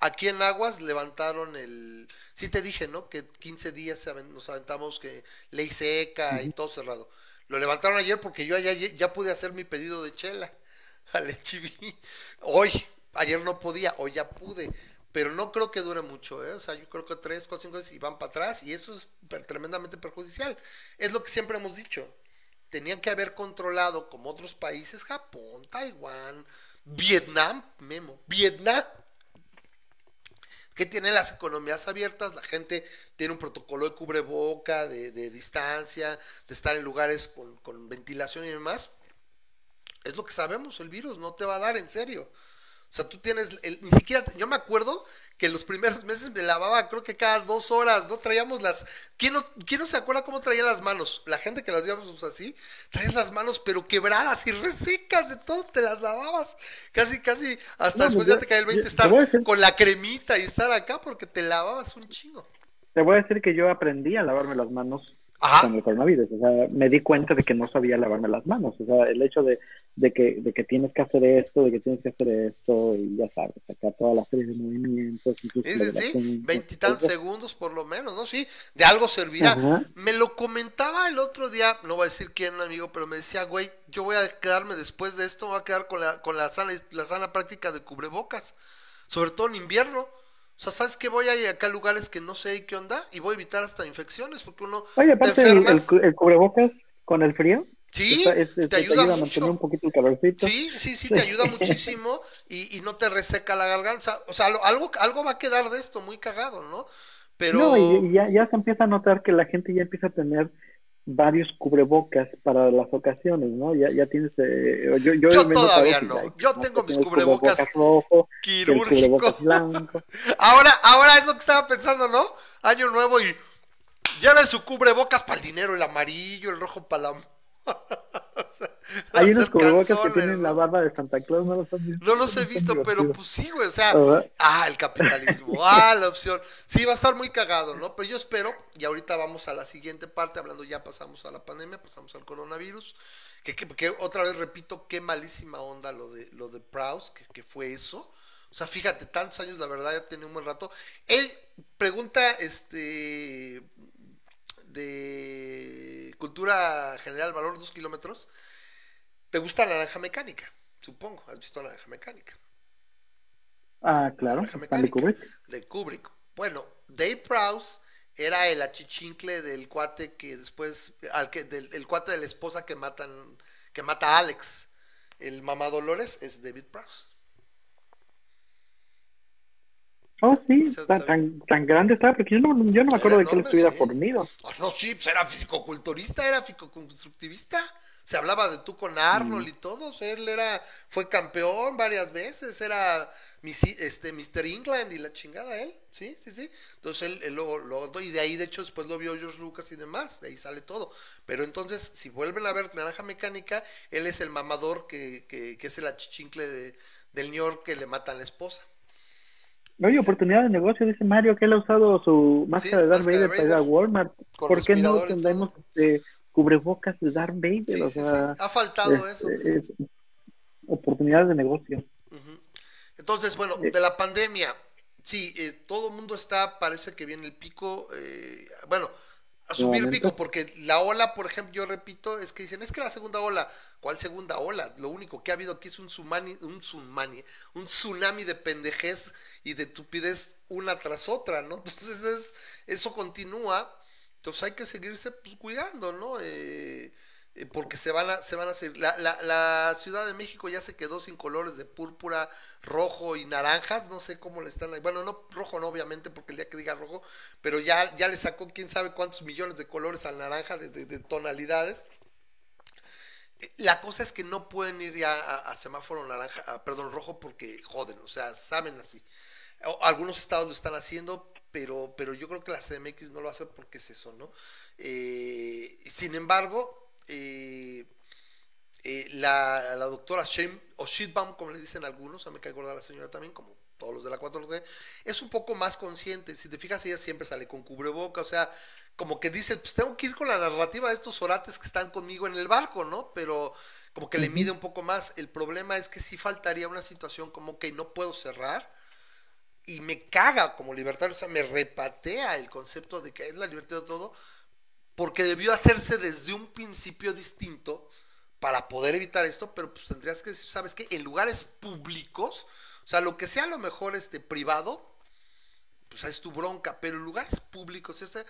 Aquí en Aguas levantaron el... Sí te dije, ¿no? Que 15 días nos aventamos que ley seca y todo cerrado. Lo levantaron ayer porque yo ya, ya pude hacer mi pedido de chela al HB. Hoy, ayer no podía, hoy ya pude, pero no creo que dure mucho, ¿eh? o sea, yo creo que tres, cuatro, cinco veces y van para atrás y eso es tremendamente perjudicial. Es lo que siempre hemos dicho. Tenían que haber controlado como otros países, Japón, Taiwán, Vietnam, Memo, Vietnam, que tiene las economías abiertas, la gente tiene un protocolo de cubreboca, de, de distancia, de estar en lugares con, con, ventilación y demás. Es lo que sabemos, el virus no te va a dar en serio. O sea, tú tienes, el, ni siquiera, yo me acuerdo que los primeros meses me lavaba, creo que cada dos horas, ¿no? Traíamos las, ¿quién no, quién no se acuerda cómo traía las manos? La gente que las llevamos así, traías las manos pero quebradas y resecas de todo, te las lavabas. Casi, casi, hasta después ya te cae el 20 estar con la cremita y estar acá porque te lavabas un chingo. Te voy a decir que yo aprendí a lavarme las manos con el coronavirus. O sea, me di cuenta de que no sabía lavarme las manos. O sea, el hecho de, de, que, de que tienes que hacer esto, de que tienes que hacer esto, y ya sabes, acá toda la serie de movimientos. Sí, sí, veintitantos segundos por lo menos, ¿no? Sí, de algo servirá. Me lo comentaba el otro día, no voy a decir quién, amigo, pero me decía, güey, yo voy a quedarme después de esto, voy a quedar con la, con la, sana, la sana práctica de cubrebocas, sobre todo en invierno o sea, ¿sabes qué? Voy a ir acá a lugares que no sé qué onda y voy a evitar hasta infecciones porque uno. Oye, aparte el, el, cubrebocas con el frío. Sí, te, ayuda, mucho. a mantener un poquito el calorcito. Sí, sí, sí, te ayuda muchísimo y, y no te reseca la garganta. O sea, algo, algo va a quedar de esto muy cagado, ¿no? Pero... No, y, ya, ya se empieza a notar que la gente ya empieza a tener varios cubrebocas para las ocasiones, ¿no? Ya, ya tienes... Eh, yo, yo, todavía no. Yo tengo mis cubrebocas, rojo, quirúrgicos. ahora, ahora es lo que estaba pensando, ¿no? Año nuevo y lleven su cubrebocas para el dinero, el amarillo, el rojo para la Hay unos cubrebocas que tienen la barba de Santa Claus, no los visto. No los he visto, pero pues sí, güey, o sea, ah, el capitalismo, ah, la opción. Sí, va a estar muy cagado, ¿no? Pero yo espero, y ahorita vamos a la siguiente parte, hablando ya pasamos a la pandemia, pasamos al coronavirus, que, que, otra vez repito, qué malísima onda lo de, lo de Proust, que, que fue eso. O sea, fíjate, tantos años, la verdad, ya tiene un buen rato. Él pregunta, este, de cultura general, valor dos kilómetros, ¿te gusta la naranja mecánica? Supongo, has visto la naranja mecánica. Ah, claro, de Kubrick. De Kubrick. Bueno, Dave Prowse era el achichincle del cuate que después, al que, del el cuate de la esposa que matan, que mata a Alex. El mamá Dolores es David Prowse. Oh, sí, tan, tan, grande estaba, porque yo no, yo no me acuerdo de que él estuviera fornido. Oh, no, sí, pues era fisicoculturista, era fisicoconstructivista. Se hablaba de tú con Arnold mm. y todo. él era, fue campeón varias veces, era este, Mr. England y la chingada él. Sí, sí, sí. Entonces él, lo, lo, y de ahí de hecho después lo vio George Lucas y demás, de ahí sale todo. Pero entonces, si vuelven a ver Naranja Mecánica, él es el mamador que, que, que es el achichincle de, del York que le matan a la esposa. No hay oportunidad de negocio, dice Mario, que él ha usado su máscara de Darth Vader para ir a Walmart. ¿Por qué no tendremos este, cubrebocas de Darth Vader? o sea, ha faltado eso. oportunidades de negocio. Entonces, bueno, de la pandemia, sí, eh, todo el mundo está, parece que viene el pico, eh, bueno, a subir pico, porque la ola, por ejemplo, yo repito, es que dicen, es que la segunda ola, ¿cuál segunda ola? Lo único que ha habido aquí es un tsunami, un tsunami, un tsunami de pendejez y de tupidez una tras otra, ¿no? Entonces es, eso continúa, entonces hay que seguirse pues, cuidando, ¿no? Eh, porque se van a, se van a seguir. La, la, la, Ciudad de México ya se quedó sin colores de púrpura, rojo y naranjas, no sé cómo le están, bueno, no rojo no obviamente porque el día que diga rojo, pero ya, ya le sacó quién sabe cuántos millones de colores al naranja, de, tonalidades. Eh, la cosa es que no pueden ir ya a, semáforo naranja, perdón, rojo porque joden, o sea, saben así. algunos estados lo están haciendo, pero, pero yo creo que la CDMX no lo hace porque es eso, ¿no? Eh, sin embargo, eh, eh, la, doctora Shane, o Shitbaum, como le dicen algunos, a mí me cae gorda la señora también, como todos los de la 4D, es un poco más consciente. Si te fijas, ella siempre sale con cubreboca, o sea, como que dice, pues tengo que ir con la narrativa de estos orates que están conmigo en el barco, ¿no? Pero como que le mide un poco más. El problema es que sí faltaría una situación como que no puedo cerrar y me caga como libertario, o sea, me repatea el concepto de que es la libertad de todo, porque debió hacerse desde un principio distinto para poder evitar esto, pero pues tendrías que decir, ¿sabes qué? En lugares públicos, o sea, lo que sea a lo mejor este privado, pues es tu bronca, pero en lugares públicos, ese,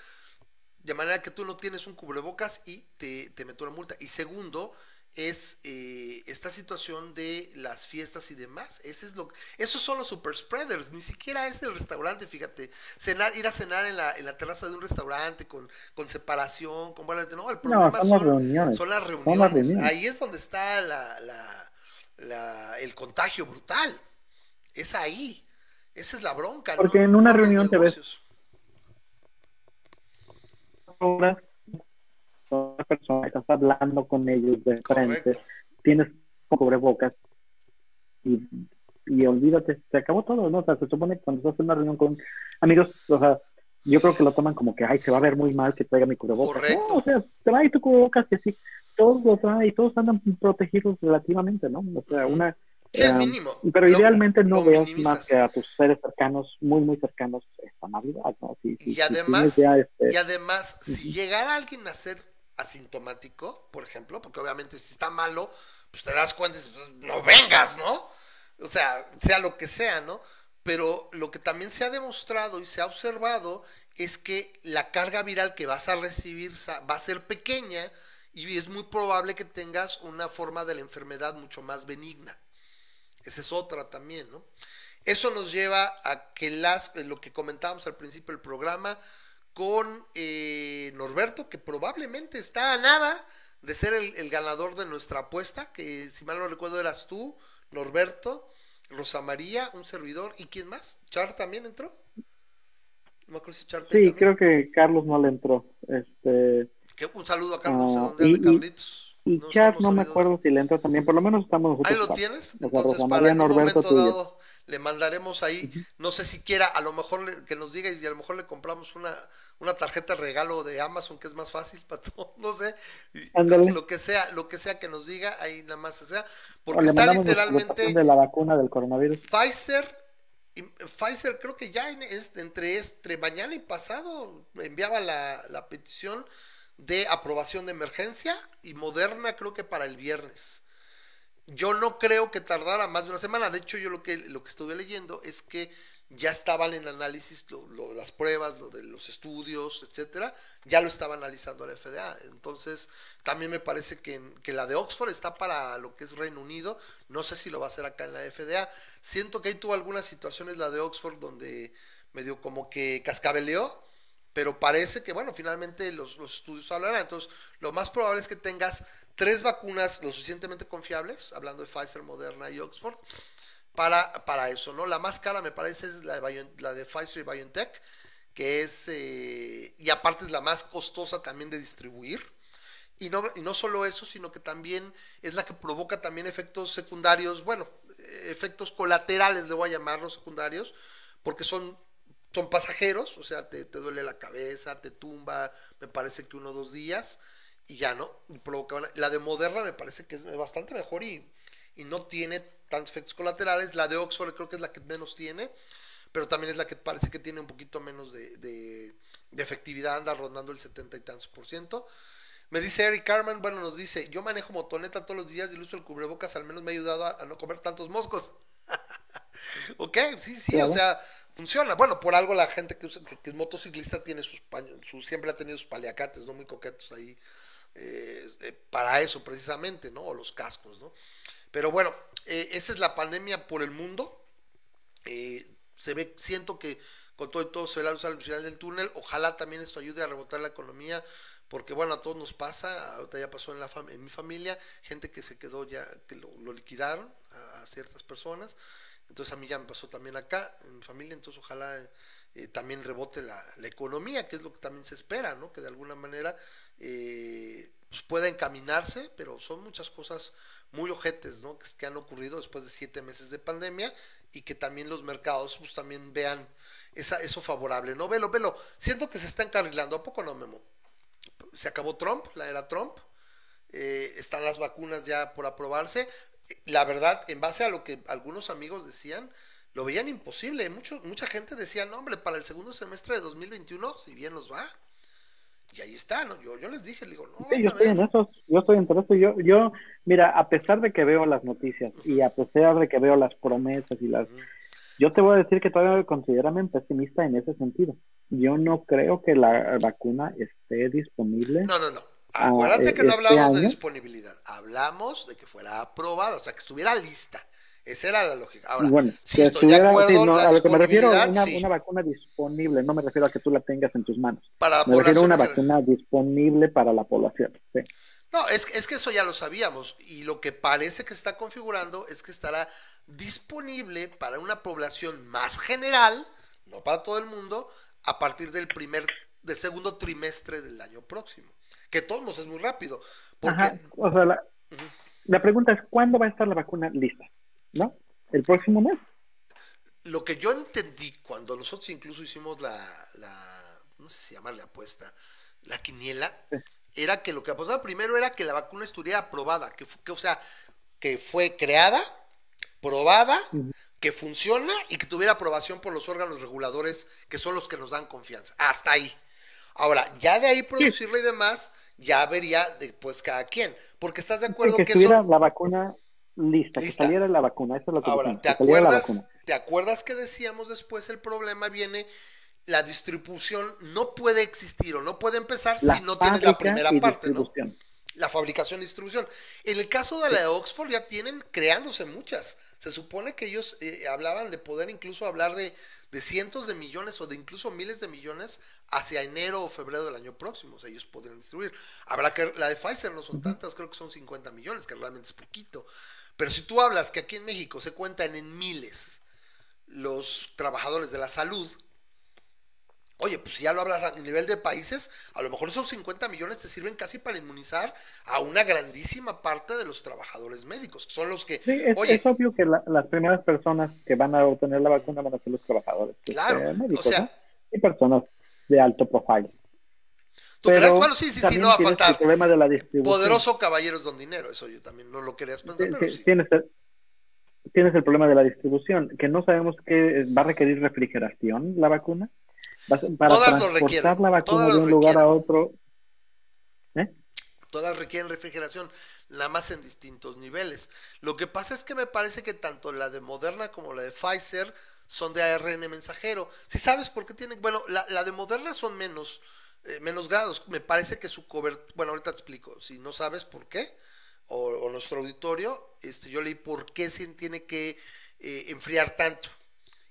de manera que tú no tienes un cubrebocas y te, te meto una multa. Y segundo, es eh, esta situación de las fiestas y demás. Ese es lo, esos son los super spreaders, ni siquiera es el restaurante, fíjate. Cenar, ir a cenar en la, en la terraza de un restaurante con, con separación, con buena no, el problema son, las reuniones. Ahí es donde está la, la, el contagio brutal. Es ahí. Esa es la bronca. Porque en una reunión te ves horas con una persona, estás hablando con ellos de frente, tienes cubrebocas y, y olvídate, se acabó todo, ¿no? O sea, se supone que cuando estás en una reunión con amigos, o sea, yo creo que lo toman como que, ay, se va a ver muy mal que traiga mi cubrebocas. No, o sea, trae tu cubrebocas y así, todos lo traen y todos andan protegidos relativamente, ¿no? O sea, una eh, mínimo. Pero idealmente no veas más que a tus seres cercanos, muy, muy cercanos, esta Navidad, ¿no? y, además, este y además, si llegara alguien a ser asintomático, por ejemplo, porque obviamente si está malo, pues te das cuenta y pues, no vengas, ¿no? O sea, sea lo que sea, ¿no? Pero lo que también se ha demostrado y se ha observado es que la carga viral que vas a recibir va a ser pequeña y es muy probable que tengas una forma de la enfermedad mucho más benigna. Esa es otra también, ¿no? Eso nos lleva a que las, eh, lo que comentábamos al principio del programa con eh, Norberto, que probablemente está a nada de ser el, ganador de nuestra apuesta, que si mal no recuerdo eras tú, Norberto, Rosa María, un servidor, ¿y quién más? ¿Char también entró? No me acuerdo si Char Sí, creo que Carlos no le entró. Este... un saludo a Carlos, uh, de Carlitos? Y Chad, no me acuerdo si le entra también, por lo menos estamos nosotros. Ahí lo tienes. Entonces, para en un momento dado, le mandaremos ahí, no sé si quiera, a lo mejor que nos diga y a lo mejor le compramos una, una tarjeta regalo de Amazon que es más fácil para todo, no sé, lo que sea, lo que sea que nos diga, ahí nada más sea, porque está literalmente de la vacuna del coronavirus. Pfizer Pfizer creo que ya es, entre, entre mañana y pasado enviaba la, la petición de aprobación de emergencia y Moderna creo que para el viernes. Yo no creo que tardara más de una semana. De hecho, yo lo que, lo que estuve leyendo es que ya estaban en análisis las pruebas, lo de los estudios, etcétera, ya lo estaba analizando la FDA. Entonces, también me parece que, que, la de Oxford está para lo que es Reino Unido. No sé si lo va a hacer acá en la FDA. Siento que ahí tuvo algunas situaciones la de Oxford donde medio como que cascabeleó pero parece que, bueno, finalmente los, estudios hablarán. Entonces, lo más probable es que tengas tres vacunas lo suficientemente confiables, hablando de Pfizer, Moderna y Oxford, para, para eso, ¿no? La más cara me parece es la de, la de Pfizer y BioNTech, que es, eh, y aparte es la más costosa también de distribuir. Y no, y no solo eso, sino que también es la que provoca también efectos secundarios, bueno, efectos colaterales, le voy a llamarlos secundarios, porque son son pasajeros, o sea, te, duele la cabeza, te tumba, me parece que uno o dos días, y ya no, La de Moderna me parece que es bastante mejor y, no tiene tantos efectos colaterales. La de Oxford creo que es la que menos tiene, pero también es la que parece que tiene un poquito menos de, de, efectividad, anda rondando el setenta y tantos por ciento. Me dice Eric Carman, bueno, nos dice, yo manejo motoneta todos los días y el uso del cubrebocas al menos me ha ayudado a, no comer tantos moscos. ok, sí, sí, o sea, funciona. Bueno, por algo la gente que, usa, que, es motociclista tiene sus paños, siempre ha tenido sus paliacates, ¿no? Muy coquetos ahí. Eh, eh, para eso precisamente, ¿no? O los cascos, ¿no? Pero bueno, eh, esa es la pandemia por el mundo. se ve, siento que con todo y todo se ve la luz al final del túnel. Ojalá también esto ayude a rebotar la economía, porque bueno, a todos nos pasa, ahorita ya pasó en, la en mi familia, gente que se quedó ya, que lo, liquidaron a ciertas personas. Entonces a mí ya me pasó también acá, en mi familia, entonces ojalá eh, también rebote la, economía, que es lo que también se espera, ¿no? Que de alguna manera eh, pues pueda encaminarse, pero son muchas cosas muy ojetes, ¿no? Que, han ocurrido después de siete meses de pandemia y que también los mercados pues también vean esa, eso favorable, ¿no? Velo, velo, siento que se está encarrilando, ¿a poco no, Memo? Se acabó Trump, la era Trump, eh, están las vacunas ya por aprobarse, la verdad, en base a lo que algunos amigos decían, lo veían imposible. Mucho, mucha gente decía, no, hombre, para el segundo semestre de 2021, si bien nos va. Y ahí está, ¿no? Yo, yo les dije, digo, no. yo estoy en eso, yo estoy en eso. Yo, yo, mira, a pesar de que veo las noticias y a pesar de que veo las promesas y las. Yo te voy a decir que todavía me pesimista en ese sentido. Yo no creo que la vacuna esté disponible. No, no, no Acuérdate que no este hablamos de disponibilidad, hablamos de que fuera aprobada, o sea, que estuviera lista. Esa era la lógica. Ahora, bueno, si estoy de acuerdo, a lo que me refiero a una, vacuna disponible, no me refiero a que tú la tengas en tus manos. me refiero a una vacuna disponible para la población. No, es, es que eso ya lo sabíamos y lo que parece que está configurando es que estará disponible para una población más general, no para todo el mundo, a partir del primer, del segundo trimestre del año próximo. Que todos es muy rápido. Porque... o sea, la, la pregunta es, ¿cuándo va a estar la vacuna lista? ¿No? ¿El próximo mes? Lo que yo entendí cuando nosotros incluso hicimos la, la no sé si llamarle apuesta, la quiniela, era que lo que apostaba primero era que la vacuna estuviera aprobada, que, que o sea, que fue creada, probada, que funciona y que tuviera aprobación por los órganos reguladores que son los que nos dan confianza. Hasta ahí. Ahora, ya de ahí producirla y demás, ya vería después cada quien. Porque estás de acuerdo que, que estuviera la vacuna lista, que saliera la vacuna. Eso es lo que Ahora, ¿te, acuerdas, ¿te acuerdas que decíamos después el problema viene la distribución no puede existir o no puede empezar si no tienes la primera parte, ¿no? La fabricación y distribución. En el caso de la de Oxford ya tienen creándose muchas. Se supone que ellos eh, hablaban de poder incluso hablar de, de, cientos de millones o de incluso miles de millones hacia enero o febrero del año próximo. O sea, ellos podrían distribuir. Habrá que, la de Pfizer no son tantas, creo que son 50 millones, que realmente es poquito. Pero si tú hablas que aquí en México se cuentan en miles los trabajadores de la salud, Oye, pues si ya lo hablas a nivel de países, a lo mejor esos 50 millones te sirven casi para inmunizar a una grandísima parte de los trabajadores médicos, que son los que... Sí, es, obvio que las primeras personas que van a obtener la vacuna van a ser los trabajadores este, claro, médicos, o sea, y personas de alto profile. ¿Tú crees? Bueno, sí, sí, sí, no va a faltar. El problema de la distribución. Poderoso caballeros don dinero, eso yo también no lo querías pensar, pero sí. Tienes el, tienes el problema de la distribución, que no sabemos que va a requerir refrigeración la vacuna para todas lo requieren. la vacuna de un lugar a otro. ¿eh? Todas requieren refrigeración, nada más en distintos niveles. Lo que pasa es que me parece que tanto la de Moderna como la de Pfizer son de ARN mensajero. Si sabes por qué tienen, bueno, la, la de Moderna son menos, eh, menos grados. Me parece que su cobertura, bueno, ahorita te explico. Si no sabes por qué, o, nuestro auditorio, este, yo leí por qué se tiene que eh, enfriar tanto.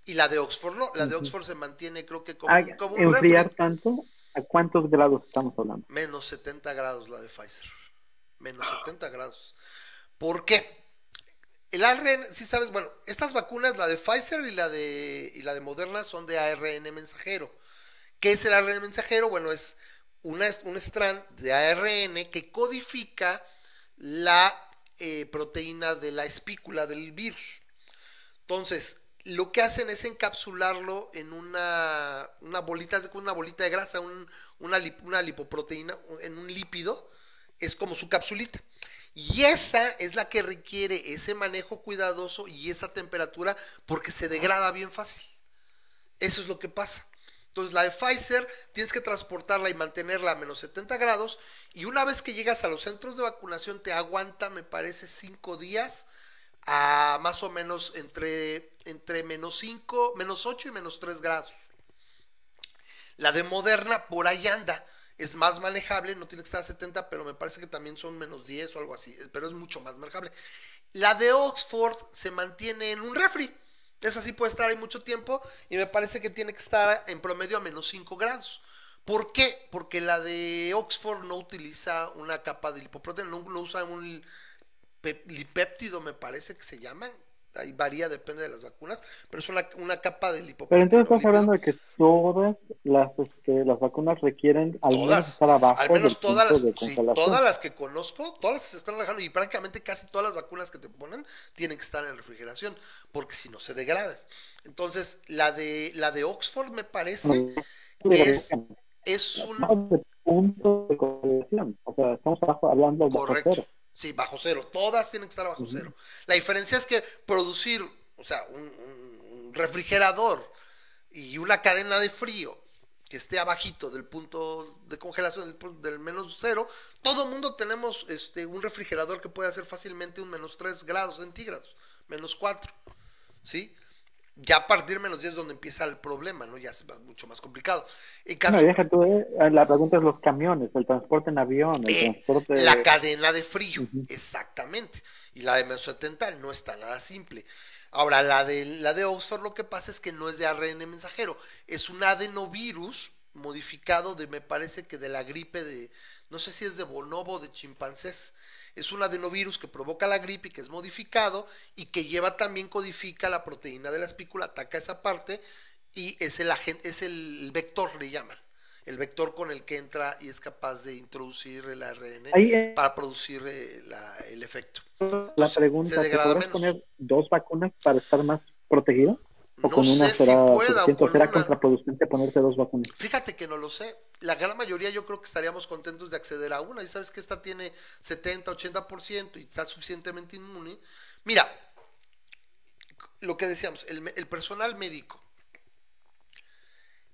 Y la de Oxford no, la de Oxford se mantiene creo que como, como un ¿Enfriar tanto? ¿A cuántos grados estamos hablando? Menos 70 grados la de Pfizer. Menos 70 grados. ¿Por qué? El ARN, si sabes, bueno, estas vacunas, la de Pfizer y la de, y la de Moderna son de ARN mensajero. ¿Qué es el ARN mensajero? Bueno, es una, un strand de ARN que codifica la eh, proteína de la espícula del virus. Entonces, lo que hacen es encapsularlo en una, una bolita, una bolita de grasa, un, una, una lipoproteína, en un lípido, es como su capsulita. Y esa es la que requiere ese manejo cuidadoso y esa temperatura porque se degrada bien fácil. Eso es lo que pasa. Entonces la de Pfizer tienes que transportarla y mantenerla a menos 70 grados y una vez que llegas a los centros de vacunación te aguanta, me parece, 5 días a más o menos entre, entre menos 5, menos 8 y menos 3 grados. La de Moderna por ahí anda, es más manejable, no tiene que estar a 70, pero me parece que también son menos 10 o algo así, pero es mucho más manejable. La de Oxford se mantiene en un refri, esa sí puede estar ahí mucho tiempo y me parece que tiene que estar en promedio a menos 5 grados. ¿Por qué? Porque la de Oxford no utiliza una capa de lipoproteína, no, no usa un lipéptido me parece que se llaman, ahí varía, depende de las vacunas, pero es una, una capa de lipopéptido. Pero entonces estás hablando de que todas las, este, las vacunas requieren al menos estar abajo al menos todas las, todas las que conozco, todas se están relajando y prácticamente casi todas las vacunas que te ponen tienen que estar en refrigeración, porque si no se degradan. Entonces, la de la de Oxford me parece que es, es un punto de congelación, o sea, estamos hablando de Correcto. Sí, bajo cero. Todas tienen que estar bajo cero. La diferencia es que producir, o sea, un, refrigerador y una cadena de frío que esté abajito del punto de congelación del, menos cero, todo el mundo tenemos este, un refrigerador que puede hacer fácilmente un menos 3 grados centígrados, menos 4, ¿sí? Ya a partir de menos 10 es donde empieza el problema, ¿no? Ya es mucho más complicado. no, deja tú, eh, la pregunta es los camiones, el transporte en avión, el eh, transporte... La cadena de frío, exactamente. Y la de menos 70 no está nada simple. Ahora, la de, la de Oxford lo que pasa es que no es de ARN mensajero, es un adenovirus modificado de, me parece que de la gripe de, no sé si es de bonobo o de chimpancés. Es un adenovirus que provoca la gripe y que es modificado y que lleva también, codifica la proteína de la espícula, ataca esa parte y es el, agente, es el vector, le llaman el vector con el que entra y es capaz de introducir el ARN eh, para producir eh, el efecto. La pregunta, ¿te podrás poner dos vacunas para estar más protegido? ¿O con una será, contraproducente ponerse dos vacunas? Fíjate que no lo sé. La gran mayoría yo creo que estaríamos contentos de acceder a una. Y sabes que esta tiene 70, 80% y está suficientemente inmune. Mira, lo que decíamos, el, personal médico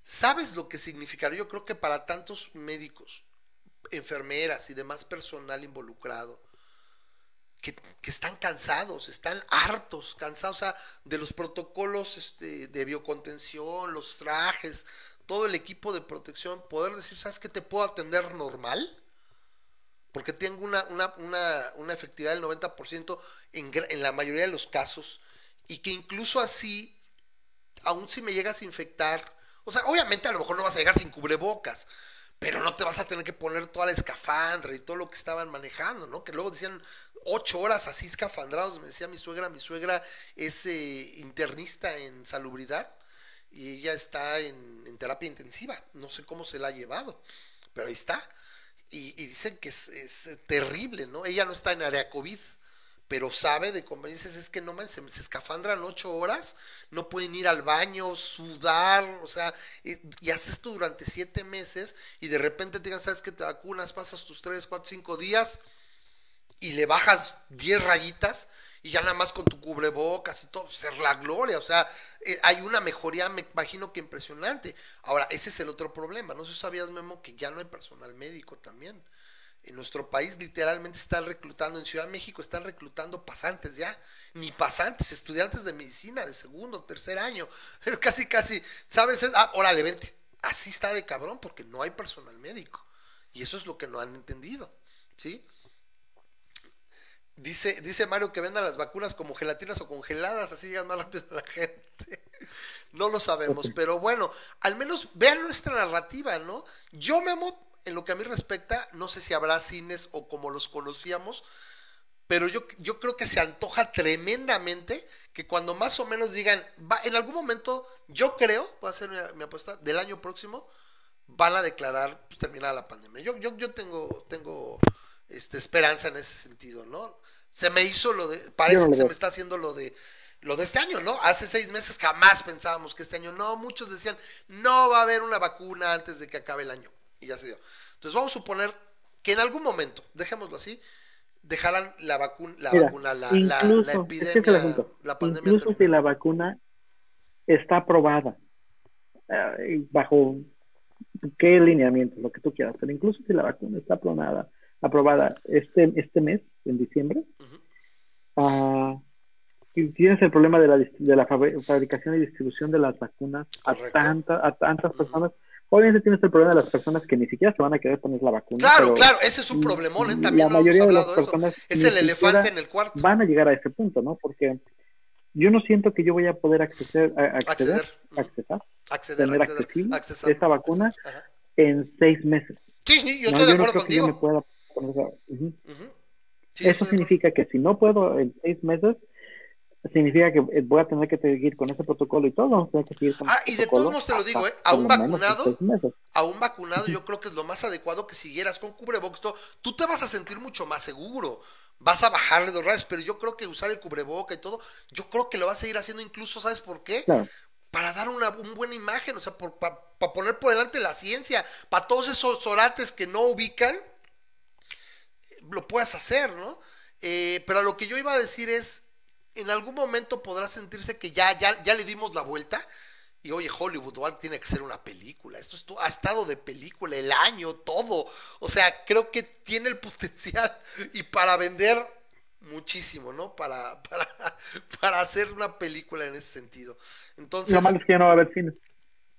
¿Sabes lo que significaría? Yo creo que para tantos médicos, enfermeras y demás personal involucrado, que, están cansados, están hartos, cansados de los protocolos este, de biocontención, los trajes, todo el equipo de protección, poder decir, ¿sabes qué te puedo atender normal? Porque tengo una, una, efectividad del 90% en, en la mayoría de los casos, y que incluso así, aun si me llegas a infectar, o sea, obviamente a lo mejor no vas a llegar sin cubrebocas, pero no te vas a tener que poner toda la escafandra y todo lo que estaban manejando, ¿no? Que luego decían ocho horas así escafandrados, me decía mi suegra, mi suegra es eh, internista en salubridad y ella está en, terapia intensiva, no sé cómo se la ha llevado, pero ahí está. Y, dicen que es, terrible, ¿no? Ella no está en área COVID, pero sabe de conveniencias es que no man, se, escafandran ocho horas, no pueden ir al baño, sudar, o sea, y, haces esto durante siete meses y de repente te digan, sabes que te vacunas, pasas tus tres, cuatro, cinco días y le bajas diez rayitas y ya nada más con tu cubrebocas y todo, ser la gloria, o sea, eh, hay una mejoría, me imagino que impresionante. Ahora, ese es el otro problema, no sé sabías, Memo, que ya no hay personal médico también en nuestro país literalmente están reclutando, en Ciudad de México están reclutando pasantes ya, ni pasantes, estudiantes de medicina de segundo, tercer año, casi, casi, ¿sabes? Ah, órale, vente, así está de cabrón porque no hay personal médico y eso es lo que no han entendido, ¿sí? Dice, dice Mario que vendan las vacunas como gelatinas o congeladas, así llegan más rápido a la gente. No lo sabemos, pero bueno, al menos vean nuestra narrativa, ¿no? Yo me amo en lo que a mí respecta, no sé si habrá cines o como los conocíamos, pero yo, yo creo que se antoja tremendamente que cuando más o menos digan, va, en algún momento, yo creo, voy a hacer mi, apuesta, del año próximo, van a declarar pues, terminada la pandemia. Yo, yo, yo tengo, tengo este, esperanza en ese sentido, ¿no? Se me hizo lo de, parece que se me está haciendo lo de lo de este año, ¿no? Hace seis meses jamás pensábamos que este año, no, muchos decían, no va a haber una vacuna antes de que acabe el año y ya se dio. Entonces vamos a suponer que en algún momento, dejémoslo así, dejarán la vacuna, la vacuna, la, la, epidemia, la pandemia. Incluso si la vacuna está aprobada, eh, bajo qué lineamiento, lo que tú quieras, pero incluso si la vacuna está aprobada, aprobada este, este mes, en diciembre, uh, tienes el problema de la, de la fabricación y distribución de las vacunas a, tanta, a tantas personas Obviamente tienes el problema de las personas que ni siquiera se van a querer poner la vacuna. Claro, claro, ese es un problemón, ¿eh? también la mayoría de las personas es el elefante en el cuarto. Van a llegar a ese punto, ¿no? Porque yo no siento que yo voy a poder acceder, a, acceder, acceder, acceder, tener accesible esta vacuna en seis meses. Sí, sí, yo estoy de acuerdo contigo. Eso significa que si no puedo en seis meses, significa que eh, voy a tener que seguir con ese protocolo y todo. ah, y de todos modos te lo digo, ¿eh? a un vacunado, a un vacunado yo creo que es lo más adecuado que siguieras con cubrebocas. Tú te vas a sentir mucho más seguro, vas a bajarle dos rayos, pero yo creo que usar el cubreboca y todo, yo creo que lo vas a seguir haciendo incluso, ¿sabes por qué? Para dar una, buena imagen, o sea, para poner por delante la ciencia, para todos esos orates que no ubican, lo puedas hacer, ¿no? Eh, pero lo que yo iba a decir es, en algún momento podrá sentirse que ya, ya, ya le dimos la vuelta. Y oye, Hollywood tiene que ser una película. Esto ha estado de película el año, todo. O sea, creo que tiene el potencial y para vender muchísimo, ¿no? Para, para, para hacer una película en ese sentido. Entonces. Lo malo es que ya no va a haber cine.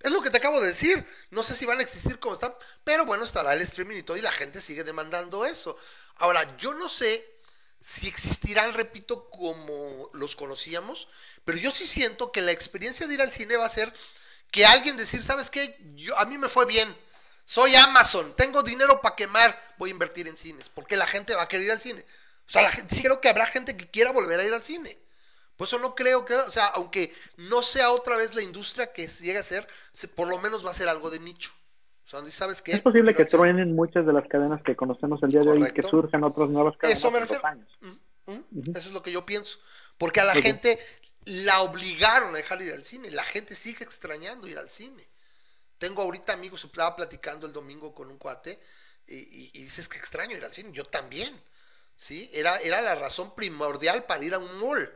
Es lo que te acabo de decir. No sé si van a existir como están, pero bueno, estará el streaming y todo, y la gente sigue demandando eso. Ahora, yo no sé si existirán, repito, como los conocíamos, pero yo sí siento que la experiencia de ir al cine va a ser que alguien decir, ¿sabes qué? Yo, a mí me fue bien, Soy Amazon, tengo dinero para quemar, voy a invertir en cines, porque la gente va a querer ir al cine. O sea, la gente, sí creo que habrá gente que quiera volver a ir al cine. Por eso no creo que, o sea, aunque no sea otra vez la industria que llegue a ser, por lo menos va a ser algo de nicho. Es posible que truenen muchas de las cadenas que conocemos el día de hoy y que surjan otras nuevas cadenas. Eso me refiero. Eso es lo que yo pienso. Porque a la gente la obligaron a dejar de ir al cine. La gente sigue extrañando ir al cine. Tengo ahorita amigos, estaba platicando el domingo con un cuate y, dices que extraño ir al cine. Yo también. ¿sí? Era, era la razón primordial para ir a un mall.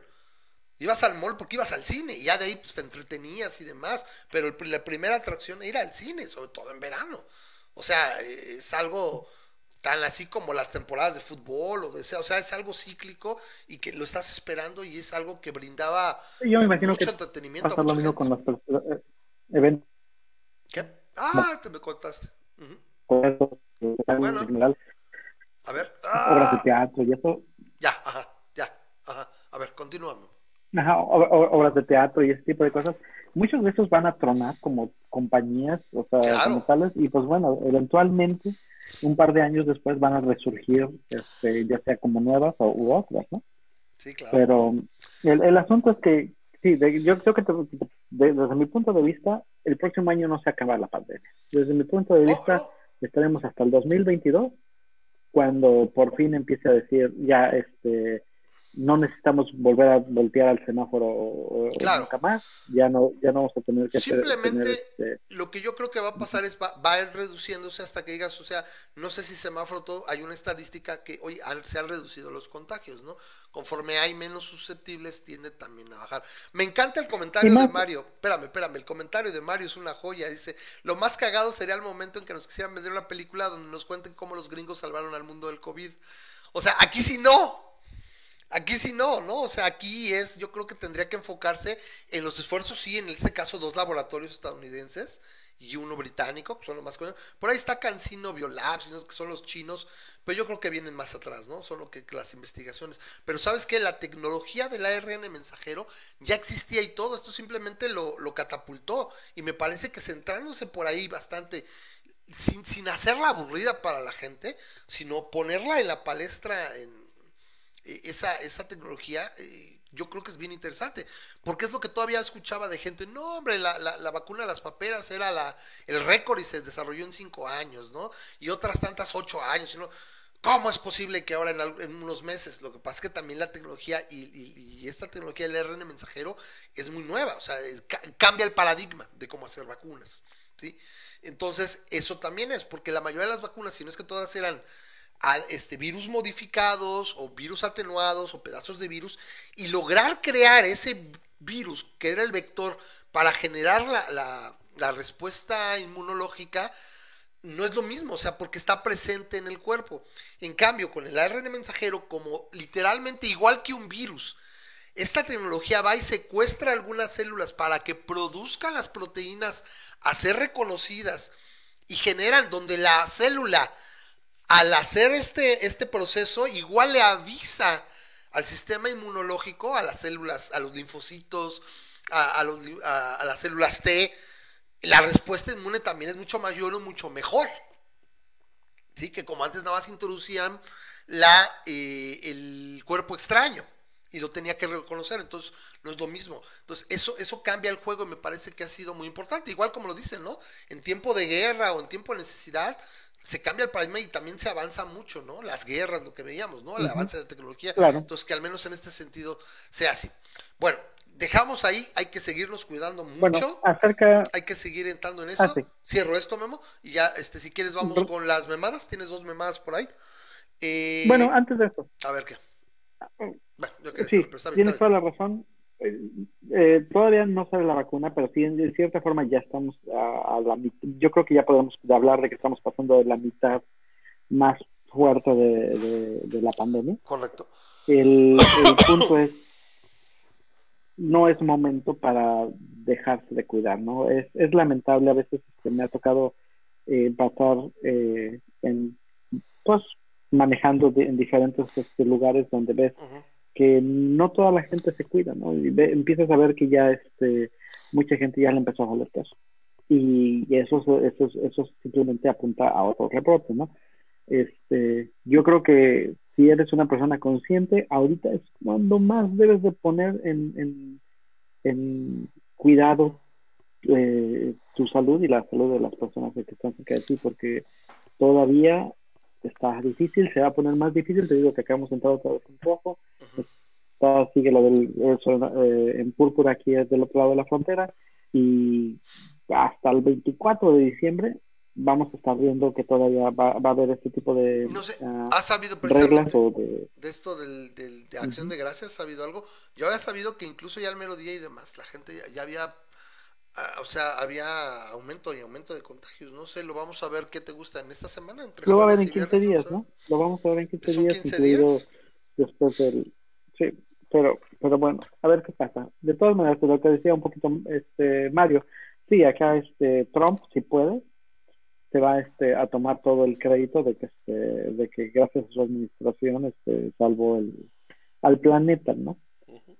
Ibas al mall porque ibas al cine y ya de ahí pues, te entretenías y demás. Pero la primera atracción era al cine, sobre todo en verano. O sea, es algo tan así como las temporadas de fútbol o de o sea, es algo cíclico y que lo estás esperando y es algo que brindaba Yo me imagino mucho que entretenimiento. Pasa lo mismo con los eh, eventos. ¿Qué? Ah, te me contaste. Bueno, a ver. Obras de teatro y eso. Ya, ajá, ya, ajá. A ver, continuamos. Ajá, obras de teatro y ese tipo de cosas. Muchos de esos van a tronar como compañías, o sea, como tales, y pues bueno, eventualmente un par de años después van a resurgir, este, ya sea como nuevas o u otras, ¿no? Sí, claro. Pero el, el asunto es que, sí, yo creo que desde mi punto de vista, el próximo año no se acaba la pandemia. Desde mi punto de vista, estaremos hasta el 2022, cuando por fin empiece a decir, ya, este, no necesitamos volver a voltear al semáforo nunca más, ya no, ya no vamos a tener que Simplemente este lo que yo creo que va a pasar es va, va, a ir reduciéndose hasta que digas, o sea, no sé si semáforo todo, hay una estadística que hoy se han reducido los contagios, ¿no? Conforme hay menos susceptibles, tiende también a bajar. Me encanta el comentario de Mario, espérame, espérame, el comentario de Mario es una joya, dice, lo más cagado sería el momento en que nos quisieran vender una película donde nos cuenten cómo los gringos salvaron al mundo del COVID. O sea, aquí sí no, Aquí sí no, ¿no? O sea, aquí es, yo creo que tendría que enfocarse en los esfuerzos, sí, en este caso dos laboratorios estadounidenses y uno británico, que son los más conocidos. Por ahí está Cancino Biolabs, que son los chinos, pero yo creo que vienen más atrás, ¿no? Son lo que las investigaciones. Pero sabes que la tecnología del ARN mensajero ya existía y todo, esto simplemente lo, lo catapultó y me parece que centrándose por ahí bastante sin, sin hacerla aburrida para la gente, sino ponerla en la palestra en, esa, esa tecnología, eh, yo creo que es bien interesante, porque es lo que todavía escuchaba de gente, no hombre, la, la, vacuna de las paperas era la, el récord y se desarrolló en cinco años, ¿no? Y otras tantas ocho años. ¿Cómo es posible que ahora en, unos meses? Lo que pasa es que también la tecnología y, esta tecnología del RN mensajero es muy nueva, o sea, cambia el paradigma de cómo hacer vacunas, ¿sí? Entonces, eso también es, porque la mayoría de las vacunas, si no es que todas eran a este, virus modificados o virus atenuados o pedazos de virus y lograr crear ese virus que era el vector para generar la, la, respuesta inmunológica no es lo mismo, o sea, porque está presente en el cuerpo. En cambio, con el ARN mensajero, como literalmente igual que un virus, esta tecnología va y secuestra algunas células para que produzcan las proteínas a ser reconocidas y generan donde la célula al hacer este, este proceso, igual le avisa al sistema inmunológico, a las células, a los linfocitos, a, las células T, la respuesta inmune también es mucho mayor o mucho mejor. ¿Sí? Que como antes nada más introducían la, eh, el cuerpo extraño y lo tenía que reconocer, entonces no es lo mismo. Entonces eso, eso cambia el juego y me parece que ha sido muy importante, igual como lo dicen, ¿no? En tiempo de guerra o en tiempo de necesidad, se cambia el paradigma y también se avanza mucho, ¿no? Las guerras, lo que veíamos, ¿no? El avance de la tecnología. Entonces, que al menos en este sentido sea así. Bueno, dejamos ahí, hay que seguirnos cuidando mucho. acerca... Hay que seguir entrando en eso. Ah, Cierro esto, Memo, y ya, este, si quieres, vamos con las memadas. Tienes dos memadas por ahí. Eh, bueno, antes de eso. A ver qué. Ah, bueno, sí, tienes toda la razón. Eh, todavía no sale la vacuna, pero sí, de cierta forma ya estamos a, la mitad. Yo creo que ya podemos hablar de que estamos pasando de la mitad más fuerte de, la pandemia. Correcto. El, punto es, no es momento para dejarse de cuidar, ¿no? Es, es lamentable, a veces que me ha tocado eh, pasar eh, en, pues, manejando en diferentes este, lugares donde ves que no toda la gente se cuida, ¿no? Y empiezas a ver que ya este mucha gente ya le empezó a valer caso. y eso, eso, eso simplemente apunta a otro reporte, ¿no? Este, yo creo que si eres una persona consciente, ahorita es cuando más debes de poner en, en, cuidado eh, tu salud y la salud de las personas que están cerca de ti, porque todavía está difícil, se va a poner más difícil, te digo que acá hemos entrado otra vez un poco, sigue lo del eh, en púrpura aquí es del otro lado de la frontera y hasta el 24 de diciembre vamos a estar viendo que todavía va, a haber este tipo de no sé, uh, ¿has sabido reglas de... de... esto del, de acción de gracias? ¿Has sabido algo? Yo había sabido que incluso ya al mero día y demás, la gente ya, había, ah, o sea, había aumento y aumento de contagios. No sé, lo vamos a ver qué te gusta en esta semana. Entre lo va a ver en 15 días, ¿no? Lo vamos a ver en 15 días, 15 días? después del... Sí, pero, pero bueno, a ver qué pasa. De todas maneras, lo que decía un poquito este Mario, sí, acá este Trump, si puede, se va este, a tomar todo el crédito de que, este, de que gracias a su administración este, salvó el, al planeta, ¿no?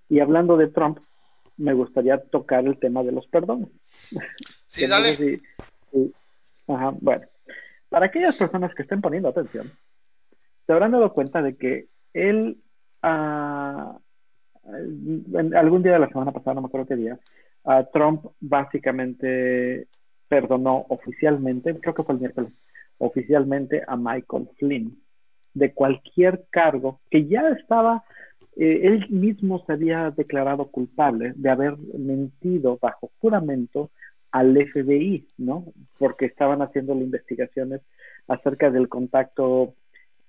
Y hablando de Trump, me gustaría tocar el tema de los perdones. Sí, dale. Ajá, bueno, para aquellas personas que estén poniendo atención, se habrán dado cuenta de que él ah, algún día de la semana pasada, no me acuerdo qué día, Trump básicamente perdonó oficialmente, creo que fue el miércoles, oficialmente a Michael Flynn de cualquier cargo que ya estaba, eh, él mismo se había declarado culpable de haber mentido bajo juramento al FBI, ¿no? Porque estaban haciendo las investigaciones acerca del contacto,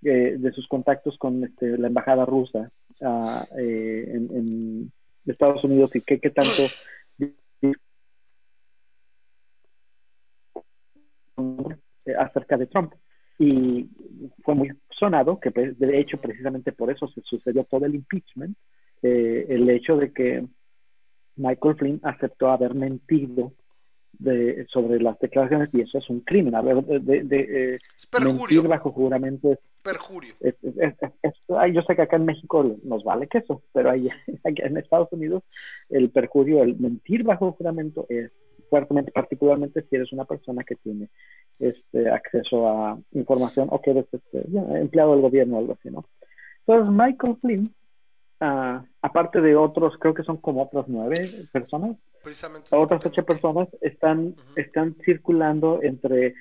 eh, de sus contactos con este, la embajada rusa uh, en, en, Estados Unidos y qué, qué tanto acerca de Trump. Y fue muy sonado, que pues, de hecho precisamente por eso se sucedió todo el impeachment, eh, el hecho de que Michael Flynn aceptó haber mentido de, sobre las declaraciones y eso es un crimen. De, de, eh, mentir bajo juramento es perjurio. yo sé que acá en México nos vale que eso, pero ahí, en Estados Unidos el perjurio, el mentir bajo juramento es fuertemente, particularmente si eres una persona que tiene este acceso a información o que eres este, empleado del gobierno o algo así, ¿no? Entonces Michael Flynn, uh, aparte de otros, creo que son como otras nueve personas, otras ocho personas están, están circulando entre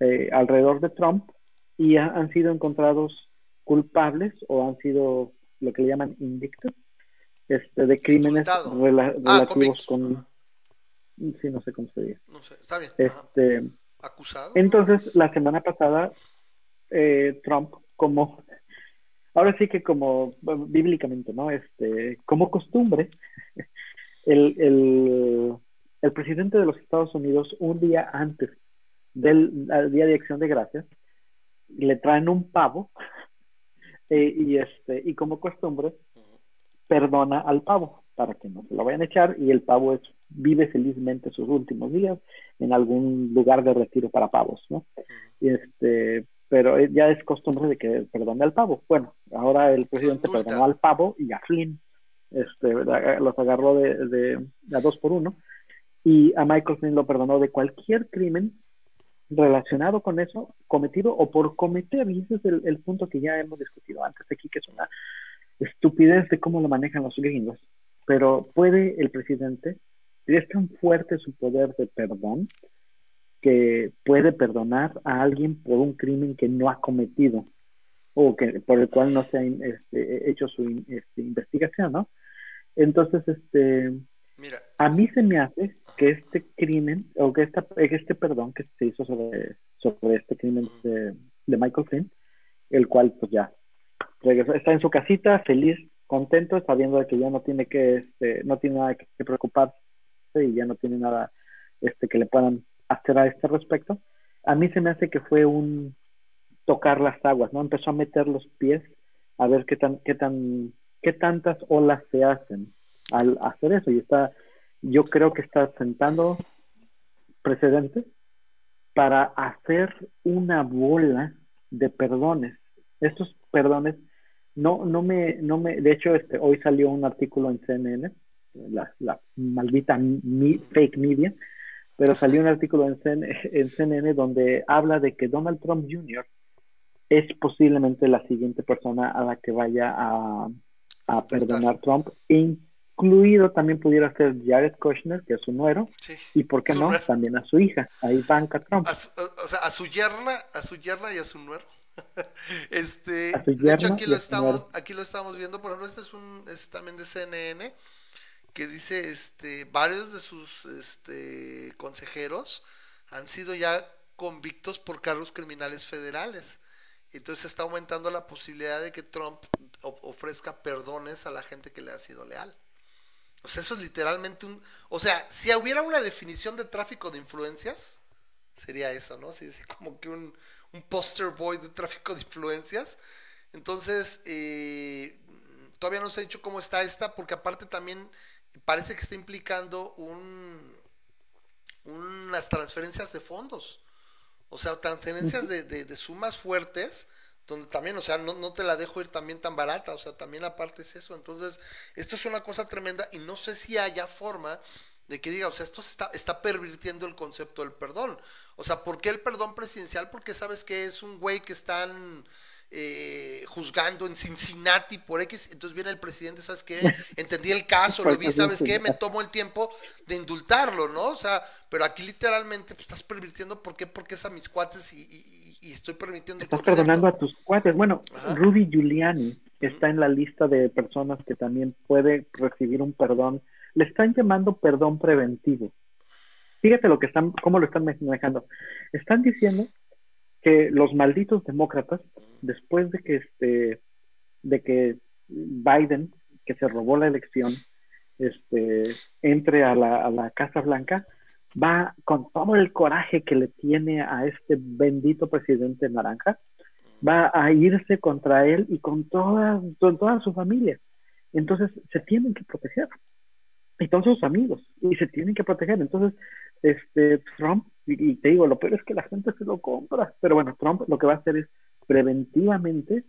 eh, alrededor de Trump y han sido encontrados culpables o han sido lo que le llaman indictos este, de crímenes ah, relativos con... Sí, no sé cómo se dice. No sé, está bien. Este, Acusado. Entonces, la semana pasada, eh, Trump, como, ahora sí que como bíblicamente, ¿no? Este, como costumbre, el, el, el presidente de los Estados Unidos, un día antes del Día de Acción de Gracias, le traen un pavo eh, y este y como costumbre perdona al pavo para que no se lo vayan a echar y el pavo es, vive felizmente sus últimos días en algún lugar de retiro para pavos, ¿no? Este, pero ya es costumbre de que perdone al pavo. Bueno, ahora el presidente perdonó al pavo y a Flynn, este, los agarró de, de a dos por uno. Y a Michael Flynn lo perdonó de cualquier crimen relacionado con eso cometido o por cometer, y ese es el, punto que ya hemos discutido antes aquí, que es una estupidez de cómo lo manejan los gringos, pero puede el presidente, es tan fuerte su poder de perdón, que puede perdonar a alguien por un crimen que no ha cometido o que por el cual no se ha este, hecho su este, investigación, ¿no? Entonces, este, Mira. a mí se me hace que este crimen, o que esta, este perdón que se hizo sobre, sobre este crimen de, Michael Flynn, el cual pues ya está en su casita, feliz, contento, sabiendo de que ya no tiene que, este, no tiene nada que, preocuparse y ya no tiene nada este, que le puedan hacer a este respecto. A mí se me hace que fue un tocar las aguas, ¿no? Empezó a meter los pies a ver qué tan, qué tan, qué tantas olas se hacen al hacer eso y está yo creo que está sentando precedentes para hacer una bola de perdones. Estos perdones no, no me, no me, de hecho, este, hoy salió un artículo en CNN, la, la maldita fake media, pero salió un artículo en, en CNN donde habla de que Donald Trump Jr. es posiblemente la siguiente persona a la que vaya a, a perdonar Trump, incluido también pudiera ser Jared Kushner, que es su nuero, y por qué no, también a su hija, a Ivanka Trump. o sea, a su yerna, a su yerna y a su nuero. este, de hecho aquí lo estamos, aquí lo estamos viendo, por ejemplo, este es un, es también de CNN, que dice, este, varios de sus, este, consejeros han sido ya convictos por cargos criminales federales. Entonces está aumentando la posibilidad de que Trump ofrezca perdones a la gente que le ha sido leal. O sea, eso es literalmente un... O sea, si hubiera una definición de tráfico de influencias, sería esa, ¿no? Así, como que un, un poster boy de tráfico de influencias. Entonces, eh, todavía no se ha dicho cómo está esta, porque aparte también parece que está implicando un, unas transferencias de fondos. O sea, transferencias de, de, sumas fuertes, donde también, o sea, no, no, te la dejo ir también tan barata, o sea, también aparte es eso. Entonces, esto es una cosa tremenda y no sé si haya forma de que diga, o sea, esto está, está pervirtiendo el concepto del perdón. O sea, ¿por qué el perdón presidencial? Porque sabes que es un güey que están eh, juzgando en Cincinnati por X, entonces viene el presidente, ¿sabes qué? Entendí el caso, lo vi, ¿sabes qué? Me tomo el tiempo de indultarlo, ¿no? O sea, pero aquí literalmente pues, estás permitiendo, ¿por qué? Porque es a mis cuates y, estoy permitiendo Estás perdonando a tus cuates. Bueno, Rudy Giuliani está en la lista de personas que también puede recibir un perdón. Le están llamando perdón preventivo. Fíjate lo que están, cómo lo están manejando. Están diciendo que los malditos demócratas, después de que este, de que Biden, que se robó la elección, este, entre a la, a la Casa Blanca, va con todo el coraje que le tiene a este bendito presidente naranja, va a irse contra él y con toda, con toda su familia. Entonces se tienen que proteger. Y todos sus amigos. Y se tienen que proteger. Entonces, este Trump y, te digo, lo peor es que la gente se lo compra. Pero bueno, Trump lo que va a hacer es preventivamente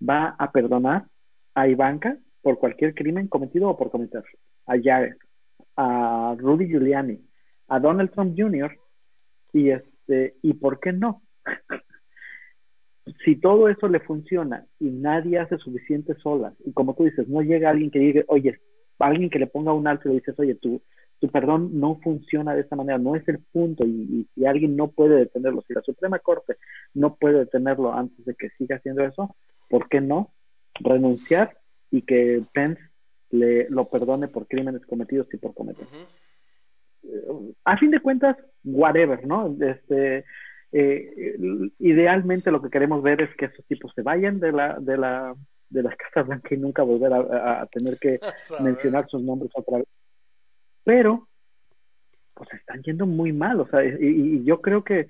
va a perdonar a Ivanka por cualquier crimen cometido o por cometer. A Jared, a Rudy Giuliani, a Donald Trump Jr. y este, y por qué no. si todo eso le funciona y nadie hace suficientes olas, y como tú dices, no llega alguien que diga, oye, alguien que le ponga un alto y le dices, oye, tú tu perdón no funciona de esta manera, no es el punto y, si alguien no puede detenerlo, si la Suprema Corte no puede detenerlo antes de que siga haciendo eso, ¿por qué no renunciar y que Pence le, lo perdone por crímenes cometidos y por cometer? A fin de cuentas, whatever, ¿no? Este, eh, idealmente lo que queremos ver es que esos tipos se vayan de la, de la, de las Casas Blancas y nunca volver a tener que mencionar sus nombres otra vez pero pues están yendo muy mal, o sea, y, yo creo que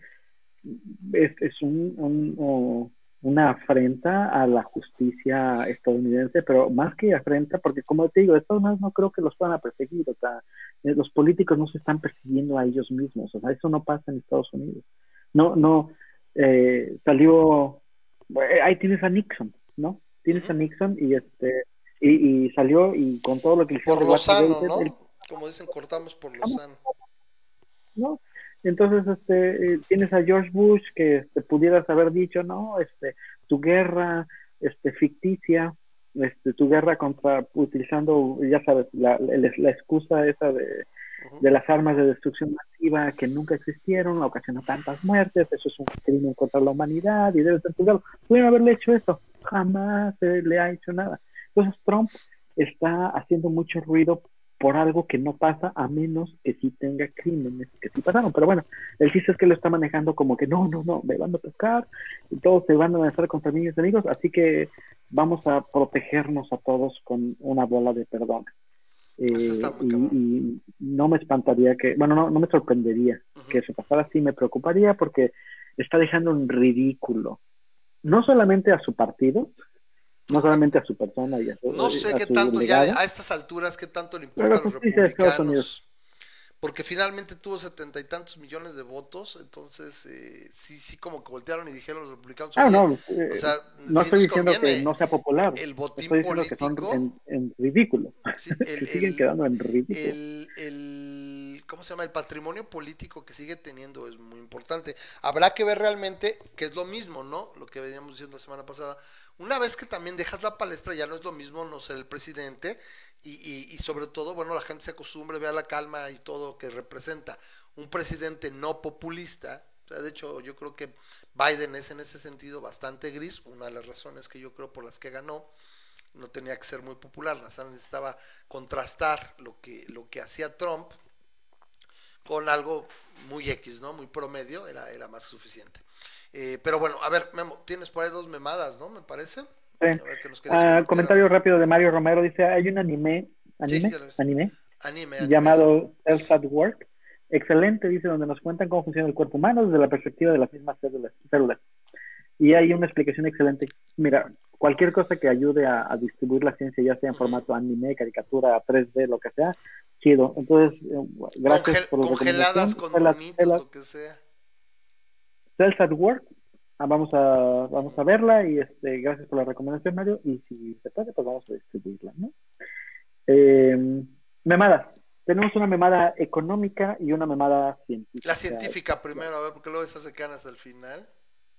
es, es un, una afrenta a la justicia estadounidense, pero más que afrenta, porque como te digo, de todas maneras no creo que los puedan perseguir, o sea, eh, los políticos no se están persiguiendo a ellos mismos, o sea, eso no pasa en Estados Unidos. No, no, eh, salió, eh, ahí tienes a Nixon, ¿no? Tienes a Nixon y este, y, salió y con todo lo que hicieron. Por Lozano, ¿no? Como dicen, cortamos por lo sano. ¿No? Entonces, este, eh, tienes a George Bush que este, pudieras haber dicho, no, este, tu guerra, este, ficticia, este, tu guerra contra, utilizando, ya sabes, la, la, excusa esa de, de, las armas de destrucción masiva que nunca existieron, ocasionó tantas muertes, eso es un crimen contra la humanidad y debe ser juzgado. Pudieron haberle hecho eso, jamás se le ha hecho nada. Entonces Trump está haciendo mucho ruido por algo que no pasa a menos que sí tenga crímenes que sí pasaron. Pero bueno, el chiste es que lo está manejando como que no, no, no, me van a pescar y todos se van a lanzar contra mí mis amigos, así que vamos a protegernos a todos con una bola de perdón. Eh, y, no me espantaría que, bueno, no, no me sorprendería que eso pasara, sí me preocuparía porque está dejando un ridículo, no solamente a su partido, no solamente a su persona y a su No sé qué tanto, ya a estas alturas, qué tanto le importa a los republicanos. Porque finalmente tuvo setenta y tantos millones de votos, entonces eh, sí, sí como que voltearon y dijeron los republicanos. Ah, no, eh, o sea, no estoy diciendo que no sea popular. El botín político. Que son en, ridículo. Sí, el, siguen quedando en ridículo. El, el, ¿Cómo ¿cómo se llama? El patrimonio político que sigue teniendo es muy importante. Habrá que ver realmente que es lo mismo, ¿no? Lo que veníamos diciendo la semana pasada. Una vez que también dejas la palestra, ya no es lo mismo no ser el presidente y, sobre todo, bueno, la gente se acostumbre, vea la calma y todo que representa. Un presidente no populista, o sea, de hecho, yo creo que Biden es en ese sentido bastante gris, una de las razones que yo creo por las que ganó no tenía que ser muy popular, necesitaba contrastar lo que, lo que hacía Trump con algo muy X, ¿no? Muy promedio, era, era más suficiente. Eh, pero bueno, a ver, Memo, tienes por ahí dos memadas, ¿no? Me parece. Ah, comentario rápido de Mario Romero, dice, hay un anime, anime, anime, anime, llamado Self at Work. Excelente, dice, donde nos cuentan cómo funciona el cuerpo humano desde la perspectiva de las mismas células. células. Y hay una explicación excelente. Mira, cualquier cosa que ayude a, distribuir la ciencia, ya sea en formato anime, caricatura, 3D, lo que sea, chido. Entonces, eh, gracias por Congeladas con monitos, lo que sea. Cells at Work, ah, vamos a vamos a verla y este gracias por la recomendación Mario. Y si se puede pues vamos a distribuirla ¿no? Eh, memadas tenemos una memada económica y una memada científica. La científica primero a ver porque luego esas se quedan hasta el final.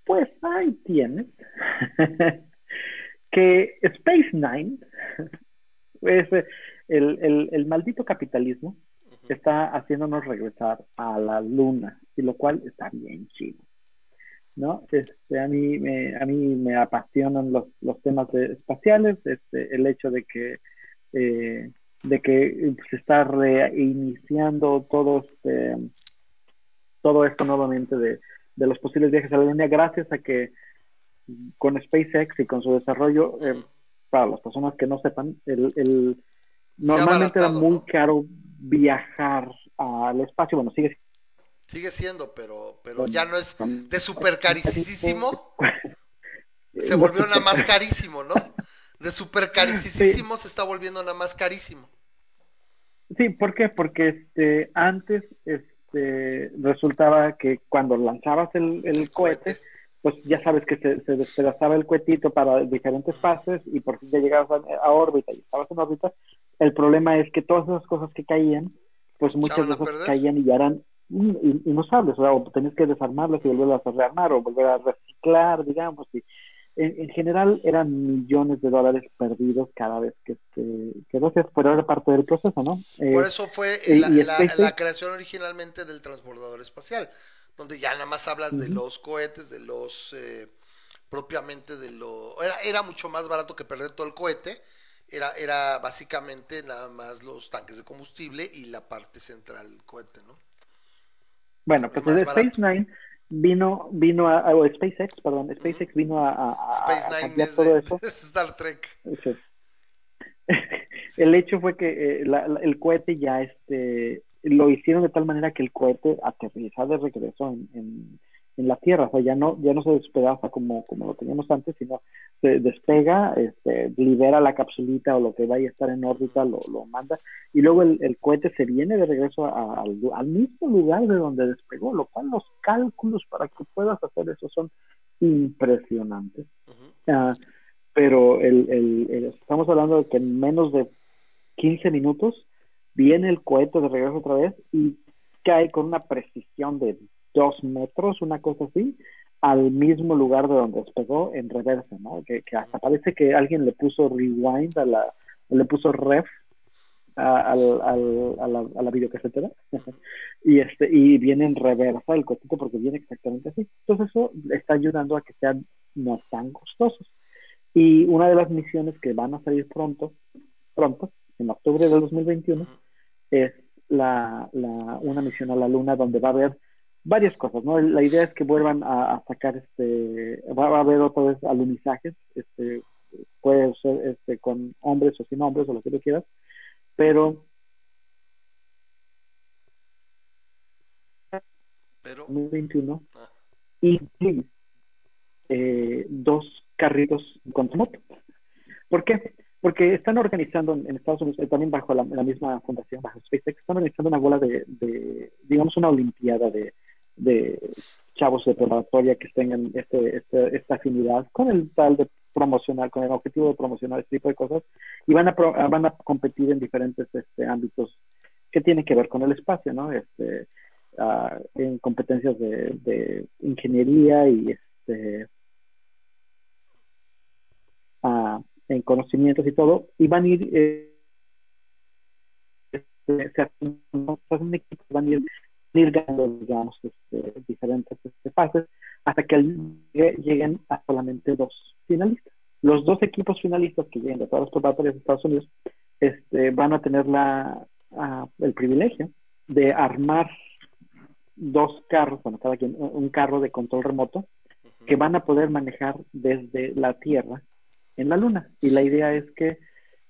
Pues ahí tienes que Space Nine es el, el, maldito capitalismo está haciéndonos regresar a la luna, y lo cual está bien chido. ¿no? Este, a, mí me, a mí me apasionan los, los temas espaciales, este, el hecho de que, eh, de que se está reiniciando todo, este, todo esto nuevamente de, de los posibles viajes a la luna gracias a que con SpaceX y con su desarrollo, eh, para las personas que no sepan, el, el normalmente era muy caro viajar al espacio. Bueno, sigue Sigue siendo, pero, pero ya no es de super carísimo. Se volvió nada más carísimo, ¿no? De super carísimo se está volviendo nada más carísimo. Sí, ¿por qué? Porque este, antes este, resultaba que cuando lanzabas el, el cohete, pues ya sabes que se, se, despedazaba el cuetito para diferentes fases y por fin ya llegabas a, órbita y estabas en órbita. El problema es que todas esas cosas que caían, pues muchas veces caían y ya eran inusables, o sea, tenías que desarmarlas y volverlas a rearmar o volver a reciclar, digamos, y en, general eran millones de dólares perdidos cada vez que, que, que pero era parte del proceso, ¿no? por eh, eso fue la, la, creación originalmente del transbordador espacial donde ya nada más hablas de los cohetes, de los eh, propiamente de lo era, era mucho más barato que perder todo el cohete, era, era básicamente nada más los tanques de combustible y la parte central del cohete, ¿no? Bueno, pues el Space Nine vino, vino a, o SpaceX, perdón, SpaceX vino a, a, Space Nine es todo eso. Star Trek. El hecho fue que eh, el cohete ya este lo hicieron de tal manera que el cohete aterriza de regreso en, en, la Tierra, o sea, ya no, ya no se despedaza como, como lo teníamos antes, sino se despega, este, libera la capsulita o lo que vaya a estar en órbita, lo, lo manda, y luego el, el, cohete se viene de regreso al, al, mismo lugar de donde despegó, lo cual los cálculos para que puedas hacer eso son impresionantes. Ah, pero el, el, estamos hablando de que en menos de 15 minutos viene el cohete de regreso otra vez y cae con una precisión de dos metros, una cosa así, al mismo lugar de donde despegó en reversa, ¿no? Que, hasta parece que alguien le puso rewind a la, le puso ref a, a, la, a la videocasetera y este y viene en reversa el cohete porque viene exactamente así. Entonces eso está ayudando a que sean no tan costosos. Y una de las misiones que van a salir pronto, pronto, en octubre del 2021, es la, la, una misión a la Luna donde va a haber varias cosas, ¿no? La idea es que vuelvan a, sacar, este, va, a haber otra vez alunizajes, este, puede ser este, con hombres o sin hombres o lo que tú quieras, pero... Pero... 2021 ah. y eh, dos carritos con moto. ¿Por qué? Porque están organizando en, Estados Unidos, eh, también bajo la, misma fundación, bajo SpaceX, están organizando una bola de, digamos, una olimpiada de, chavos de preparatoria que tengan este, este, esta afinidad con el tal de promocionar, con el objetivo de promocionar este tipo de cosas, y van a, van a competir en diferentes este, ámbitos que tiene que ver con el espacio, ¿no? Este, ah, en competencias de, ingeniería y este, ah, en conocimientos y todo, y van a ir, eh, se hacen, un equipo, van a ir, ir ganando, digamos, este, diferentes este, fases, hasta que lleguen a solamente dos finalistas. Los dos equipos finalistas que lleguen de todas las preparatorias de Estados Unidos este, van a tener la, el privilegio de armar dos carros, bueno, cada quien, un carro de control remoto, que van a poder manejar desde la Tierra en la Luna. Y la idea es que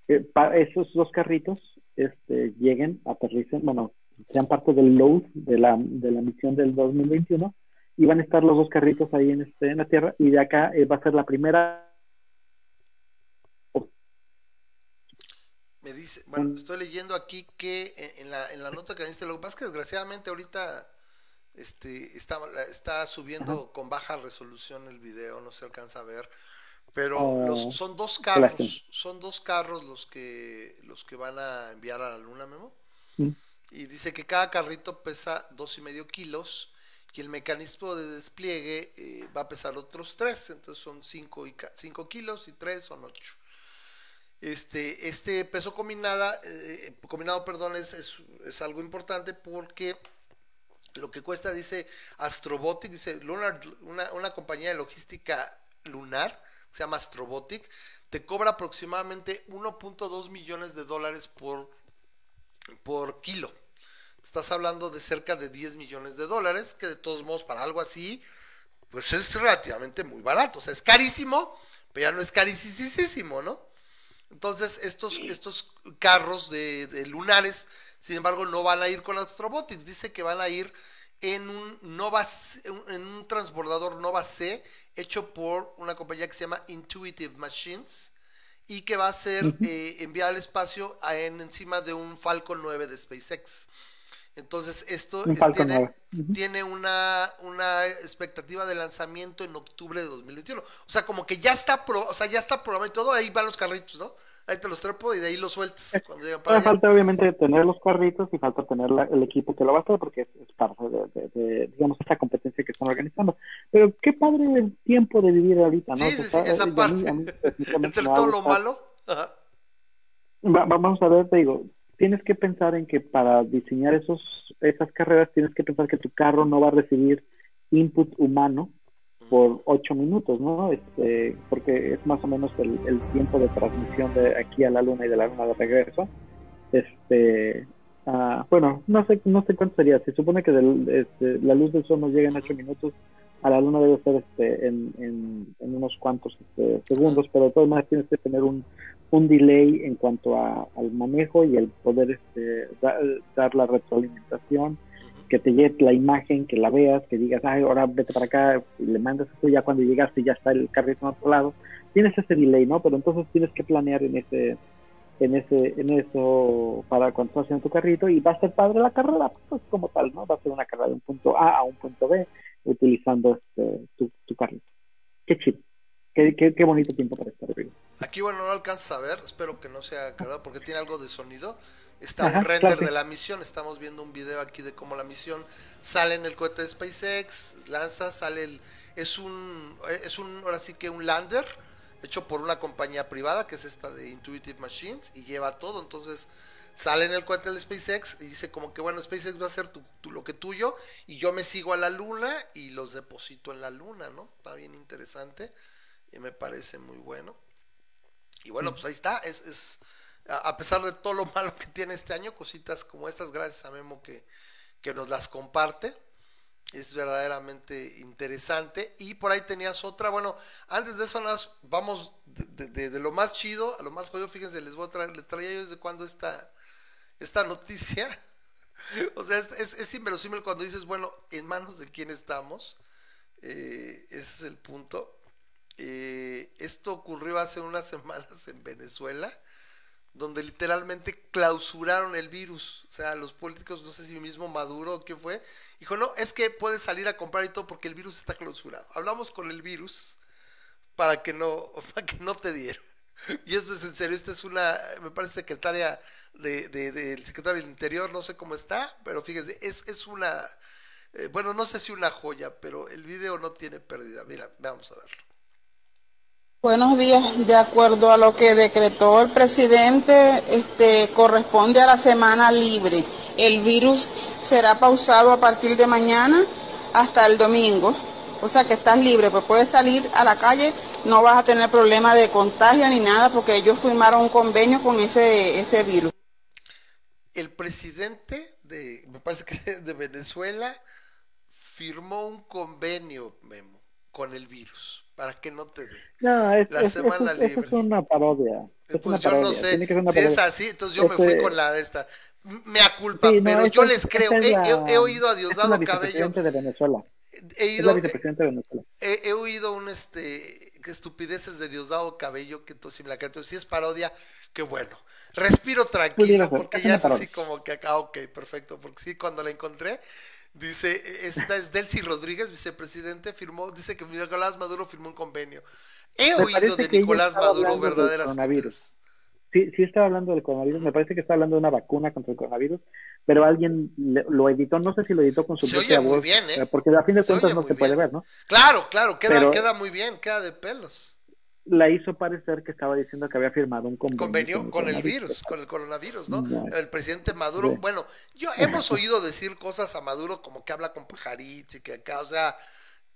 eh, esos dos carritos este, lleguen, aterricen, bueno, sean parte del load de la, de la misión del 2021 y van a estar los dos carritos ahí en, este, en la Tierra y de acá eh, va a ser la primera Me dice, bueno, estoy leyendo aquí que en la, en la nota que diste, lo que pasa es que desgraciadamente ahorita este, está, está subiendo con baja resolución el video, no se alcanza a ver, pero oh, son dos carros, son dos carros los que, los que van a enviar a la luna, Memo. Mm. Y dice que cada carrito pesa dos y medio kilos y el mecanismo de despliegue eh, va a pesar otros tres, entonces son cinco, y, cinco kilos y tres son ocho. Este, este peso combinada, eh, combinado perdón, es, es, algo importante porque lo que cuesta, dice Astrobotic, dice Lunar, una, una compañía de logística lunar, se llama Astrobotic, te cobra aproximadamente 1.2 millones de dólares por, por kilo. Estás hablando de cerca de 10 millones de dólares, que de todos modos para algo así, pues es relativamente muy barato. O sea, es carísimo, pero ya no es carísimo, ¿no? Entonces, estos, estos carros de, lunares, sin embargo, no van a ir con Astrobotics. Dice que van a ir en un, Nova, en un transbordador Nova C hecho por una compañía que se llama Intuitive Machines y que va a ser eh, enviado al espacio en, encima de un Falcon 9 de SpaceX. Entonces, esto tiene, tiene, una, una expectativa de lanzamiento en octubre de 2021. O sea, como que ya está pro, o sea, ya está programado y todo, ahí van los carritos, ¿no? Ahí te los trepo y de ahí los sueltas cuando para Falta obviamente tener los carritos y falta tener el equipo que lo va a hacer porque es, parte de, digamos, esta competencia que están organizando. Pero qué padre el tiempo de vivir ahorita, ¿no? Sí, sí, sí, esa parte. Entre todo lo malo. vamos a ver, te digo, tienes que pensar en que para diseñar esos, esas carreras tienes que pensar que tu carro no va a recibir input humano por ocho minutos, ¿no? Este, porque es más o menos el, tiempo de transmisión de aquí a la luna y de la luna de regreso. Este, ah, bueno, no sé, no sé cuánto sería. Se supone que este, la luz del sol nos llega en ocho minutos, a la luna debe ser este, en, unos cuantos este, segundos, pero de todas maneras tienes que tener un, un delay en cuanto a, al manejo y el poder este, dar la retroalimentación, que te llegue la imagen, que la veas, que digas, ay, ahora vete para acá, y le mandas eso, ya cuando llegaste ya está el carrito en otro lado. Tienes ese delay, ¿no? Pero entonces tienes que planear en ese en ese en eso para cuando estás haciendo tu carrito y va a ser padre la carrera, pues como tal, ¿no? Va a ser una carrera de un punto A a un punto B utilizando este, tu, tu carrito. Qué chido. Qué, qué, bonito tiempo para estar vivo. Aquí, bueno, no alcanzas a ver, espero que no sea claro, porque tiene algo de sonido. Está un render de la misión, estamos viendo un video aquí de cómo la misión sale en el cohete de SpaceX, lanza, sale el... Es un, es un, ahora sí que un lander, hecho por una compañía privada, que es esta de Intuitive Machines, y lleva todo, entonces sale en el cohete del SpaceX y dice como que bueno, SpaceX va a hacer tu, lo que tuyo y yo me sigo a la luna y los deposito en la luna, ¿no? Está bien interesante y me parece muy bueno. Y bueno, pues ahí está, es, es a pesar de todo lo malo que tiene este año, cositas como estas, gracias a Memo que, que nos las comparte. Es verdaderamente interesante. Y por ahí tenías otra. Bueno, antes de eso, vamos de, lo más chido a lo más jodido. Fíjense, les voy a traer, les traía yo desde cuando esta, esta noticia. o sea, es, es, inverosímil cuando dices, bueno, ¿en manos de quién estamos? Eh, ese es el punto. Eh, esto ocurrió hace unas semanas en Venezuela, donde literalmente clausuraron el virus. O sea, los políticos, no sé si mismo Maduro o qué fue, dijo, no, es que puedes salir a comprar y todo porque el virus está clausurado. Hablamos con el virus para que no, para que no te diera. Y eso es en serio, esta es una, me parece secretaria del de, secretario del Interior, no sé cómo está, pero fíjense, es, es una, eh, bueno, no sé si una joya, pero el video no tiene pérdida. Mira, vamos a verlo. Buenos días. De acuerdo a lo que decretó el presidente, este corresponde a la semana libre. El virus será pausado a partir de mañana hasta el domingo. O sea que estás libre, pues puedes salir a la calle, no vas a tener problema de contagio ni nada porque ellos firmaron un convenio con ese, ese virus. El presidente de, me parece que de Venezuela, firmó un convenio, Memo, con el virus para que no te dé la semana libre. es una parodia. pues yo no sé si es así, entonces yo me fui este con la de esta. Me culpa, pero yo les creo. he, oído a Diosdado Cabello. De Venezuela. He, oído, he, oído un este estupideces de Diosdado Cabello que entonces me la creo. Entonces, si es parodia, qué bueno. Respiro tranquilo porque ya es así como que acá, ok, perfecto. Porque sí, cuando la encontré, Dice, esta es Delcy Rodríguez, vicepresidente, firmó, dice que Nicolás Maduro firmó un convenio. He oído de Nicolás Maduro verdaderas coronavirus. Sí, sí estaba hablando del coronavirus, me parece que está hablando de una vacuna contra el coronavirus, pero alguien lo editó, no sé si lo editó con su se propia muy bien, ¿eh? porque a fin de cuentas no se puede ver, ¿no? Claro, claro, queda, queda muy bien, queda de pelos la hizo parecer que estaba diciendo que había firmado un convenio, con, el, virus, con el coronavirus, ¿no? El presidente Maduro, bueno, yo hemos oído decir cosas a Maduro como que habla con pajarits y que acá, o sea,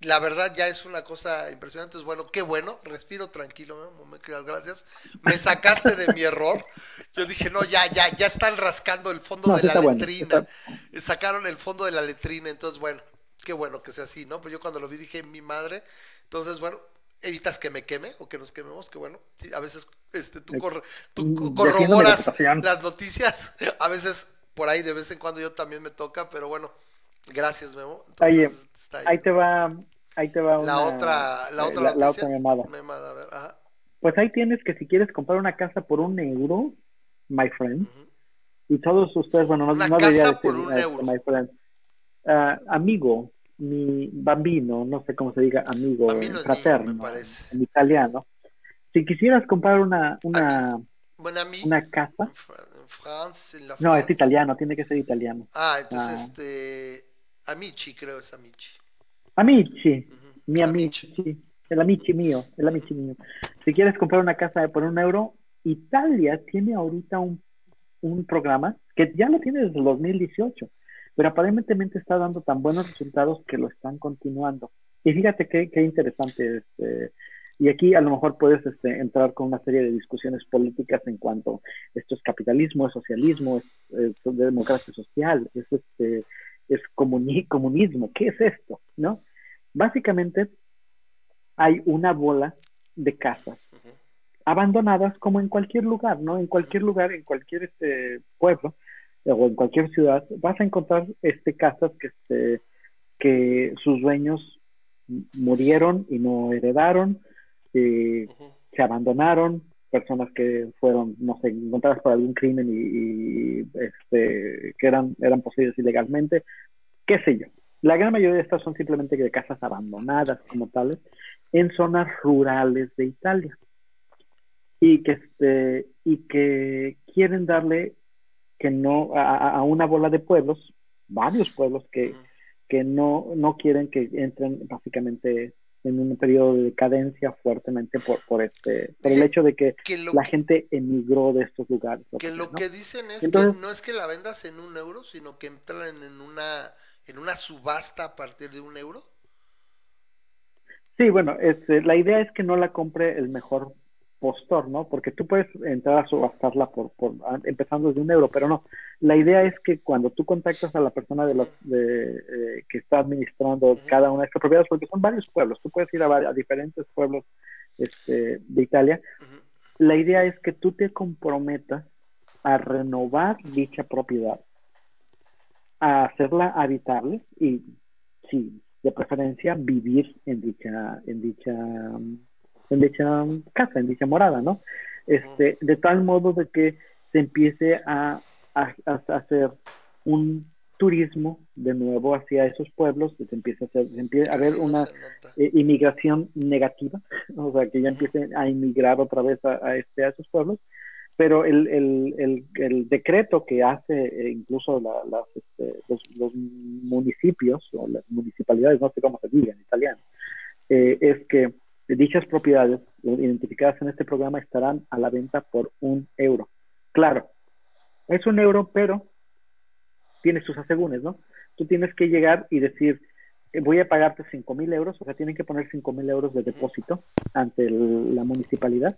la verdad ya es una cosa impresionante, es bueno, qué bueno, respiro tranquilo, gracias, me sacaste de mi error, yo dije, no, ya, ya, ya están rascando el fondo de la letrina, sacaron el fondo de la letrina, entonces bueno, qué bueno que sea así, ¿no? Pues yo cuando lo vi dije, mi madre, entonces bueno, evitas que me queme o que nos quememos, que bueno, a veces este, tú, tú corroboras las noticias, a veces por ahí de vez en cuando yo también me toca, pero bueno, gracias Memo. ahí. te va, ahí te va la otra, la otra, la, otra memada. a ver, Pues ahí tienes que si quieres comprar una casa por un euro, my friend, y todos ustedes, bueno, no, una no casa por un euro. my friend, uh, amigo, mi bambino, no sé cómo se diga, amigo, fraterno, en italiano. Si quisieras comprar una una, una casa, no, es italiano, tiene que ser italiano. Ah, entonces ah. este Amici, creo es Amici. Amici, mi amici, el amici mío, el amici mío. Si quieres comprar una casa por un euro, Italia tiene ahorita un, un programa que ya lo tiene desde el 2018 pero aparentemente está dando tan buenos resultados que lo están continuando. Y fíjate qué, qué interesante. Este, y aquí a lo mejor puedes este, entrar con una serie de discusiones políticas en cuanto esto es capitalismo, es socialismo, es, democracia social, es, este, es comunismo, ¿qué es esto? ¿No? Básicamente hay una bola de casas abandonadas como en cualquier lugar, ¿no? En cualquier lugar, en cualquier este, pueblo, o en cualquier ciudad, vas a encontrar este, casas que, este, que sus dueños murieron y no heredaron, eh, se abandonaron, personas que fueron, no sé, encontradas por algún crimen y, este, que eran, eran poseídas ilegalmente, qué sé yo. La gran mayoría de estas son simplemente de casas abandonadas como tales en zonas rurales de Italia y que, este, y que quieren darle que no, a, una bola de pueblos, varios pueblos que, que no, no quieren que entren básicamente en un periodo de decadencia fuertemente por, por este por el hecho de que, la gente emigró de estos lugares. Que lo que dicen es que no es que la vendas en un euro, sino que entran en una en una subasta a partir de un euro. Sí, bueno, este, la idea es que no la compre el mejor postor, ¿no? Porque tú puedes entrar a subastarla por, por empezando desde un euro, pero no. La idea es que cuando tú contactas a la persona de los de, eh, que está administrando cada una de estas propiedades, porque son varios pueblos, tú puedes ir a, diferentes pueblos este, de Italia. La idea es que tú te comprometas a renovar dicha propiedad, a hacerla habitable y, sí, de preferencia, vivir en dicha, en dicha en dicha casa, en dicha morada, ¿no? Este, de tal modo de que se empiece a, hacer un turismo de nuevo hacia esos pueblos, se empieza a, hacer, se empieza a haber una eh, inmigración negativa, o sea, que ya empiecen a inmigrar otra vez a, este, a esos pueblos, pero el, el, el, decreto que hace eh, incluso las, este, los, municipios o las municipalidades, no sé cómo se diga en italiano, eh, es que dichas propiedades identificadas en este programa estarán a la venta por un euro. Claro, es un euro, pero tiene sus asegúnes, ¿no? Tú tienes que llegar y decir, eh, voy a pagarte cinco mil euros, o sea, tienen que poner cinco mil euros de depósito ante la municipalidad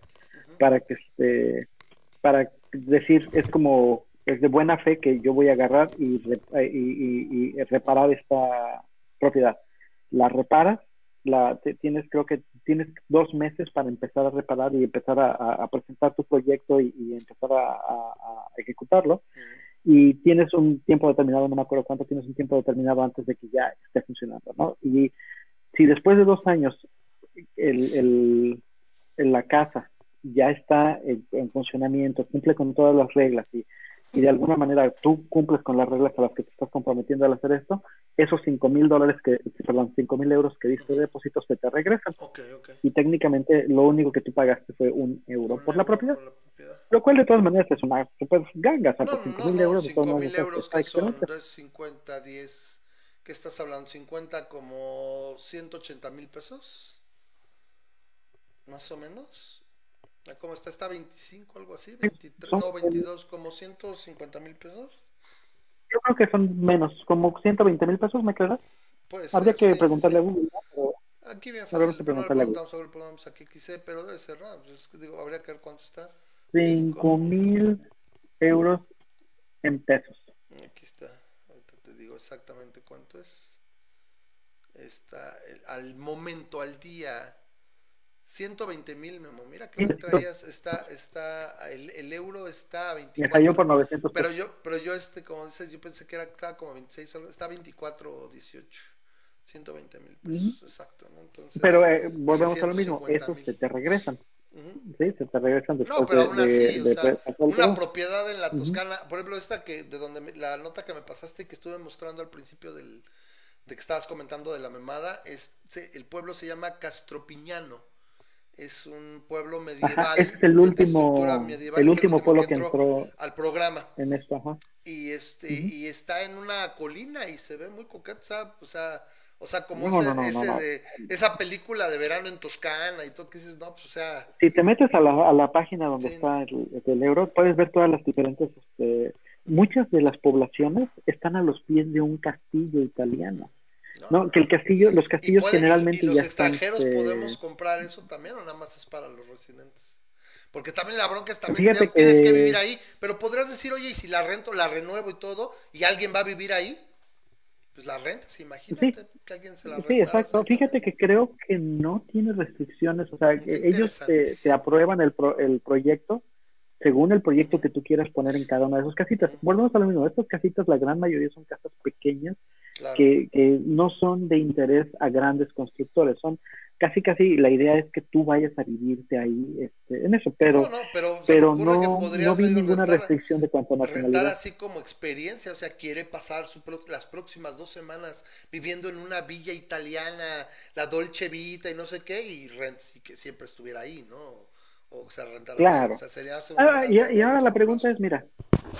para que este, para decir, es como, es de buena fe que yo voy a agarrar y, y, reparar esta propiedad. La reparas, la, tienes, creo que tienes dos meses para empezar a reparar y empezar a, presentar tu proyecto y, empezar a, ejecutarlo y tienes un tiempo determinado, no me acuerdo cuánto, tienes un tiempo determinado antes de que ya esté funcionando, ¿no? Y si después de dos años el, la casa ya está en, funcionamiento, cumple con todas las reglas y, y, de alguna manera tú cumples con las reglas a las que te estás comprometiendo al hacer esto, esos cinco mil dólares que, perdón, cinco mil euros que diste de depósito se te regresan. Y técnicamente lo único que tú pagaste fue un euro por la propiedad. Lo cual de todas maneras es una super ganga, o sea, 5 mil euros. 5 mil euros que son, 50, 10, ¿qué estás hablando? 50 como 180 mil pesos, más o menos. ¿Cómo está? ¿Está 25, algo así? 23, no, 22, como 150 mil pesos. Yo creo que son menos, como 120 mil pesos, ¿me creerás? Pues Habría que preguntarle a Google, ¿no? Aquí bien fácil, no le preguntamos sobre el aquí quise, pero debe ser raro. Pues, digo, habría que ver cuánto está. 5 mil euros en pesos. Aquí está, ahorita te digo exactamente cuánto es. Está al momento, al día, 120 mil, Memo. Mira que me traías, está, está, el, el, euro está a 24. Me cayó por 900 Pero yo, pero yo este, como dices, yo pensé que era, estaba como 26, está 24 o 18. 120 mil pesos, exacto. ¿no? Entonces, pero eh, volvemos a lo mismo, esos se te regresan. Sí, se te regresan después No, pero aún así, o sea, una propiedad en la Toscana, por ejemplo, esta que, de donde la nota que me pasaste y que estuve mostrando al principio del, de que estabas comentando de la memada, es, el pueblo se llama Castropiñano. Es un pueblo medieval. es el último, el último, pueblo que entró, al programa. En esto, ajá. Y, este, y está en una colina y se ve muy coqueto, o sea o sea, como ese, de, esa película de verano en Toscana y todo, que dices, no, pues o sea... Si te metes a la, a la página donde está el, euro, puedes ver todas las diferentes... Este, muchas de las poblaciones están a los pies de un castillo italiano. No, que el castillo, los castillos generalmente y, los extranjeros este, podemos comprar eso también o nada más es para los residentes. Porque también la bronca es también tienes que vivir ahí, pero podrías decir, oye, y si la rento, la renuevo y todo, y alguien va a vivir ahí, pues la renta, imagínate que alguien se la renta. Sí, exacto. Fíjate que creo que no tiene restricciones, o sea, que ellos te, aprueban el, el proyecto según el proyecto que tú quieras poner en cada una de esas casitas. Volvemos a lo mismo, estas casitas, la gran mayoría son casas pequeñas que, que no son de interés a grandes constructores, son casi casi la idea es que tú vayas a vivirte ahí este, en eso, pero no, pero, pero no, no vi ninguna restricción de cuanto a nacionalidad. Rentar así como experiencia, o sea, quiere pasar su, las próximas dos semanas viviendo en una villa italiana, la Dolce Vita y no sé qué, y, rent, y que siempre estuviera ahí, ¿no? O sea, rentar claro. O sea, sería ah, y, y, ahora la pregunta es, mira,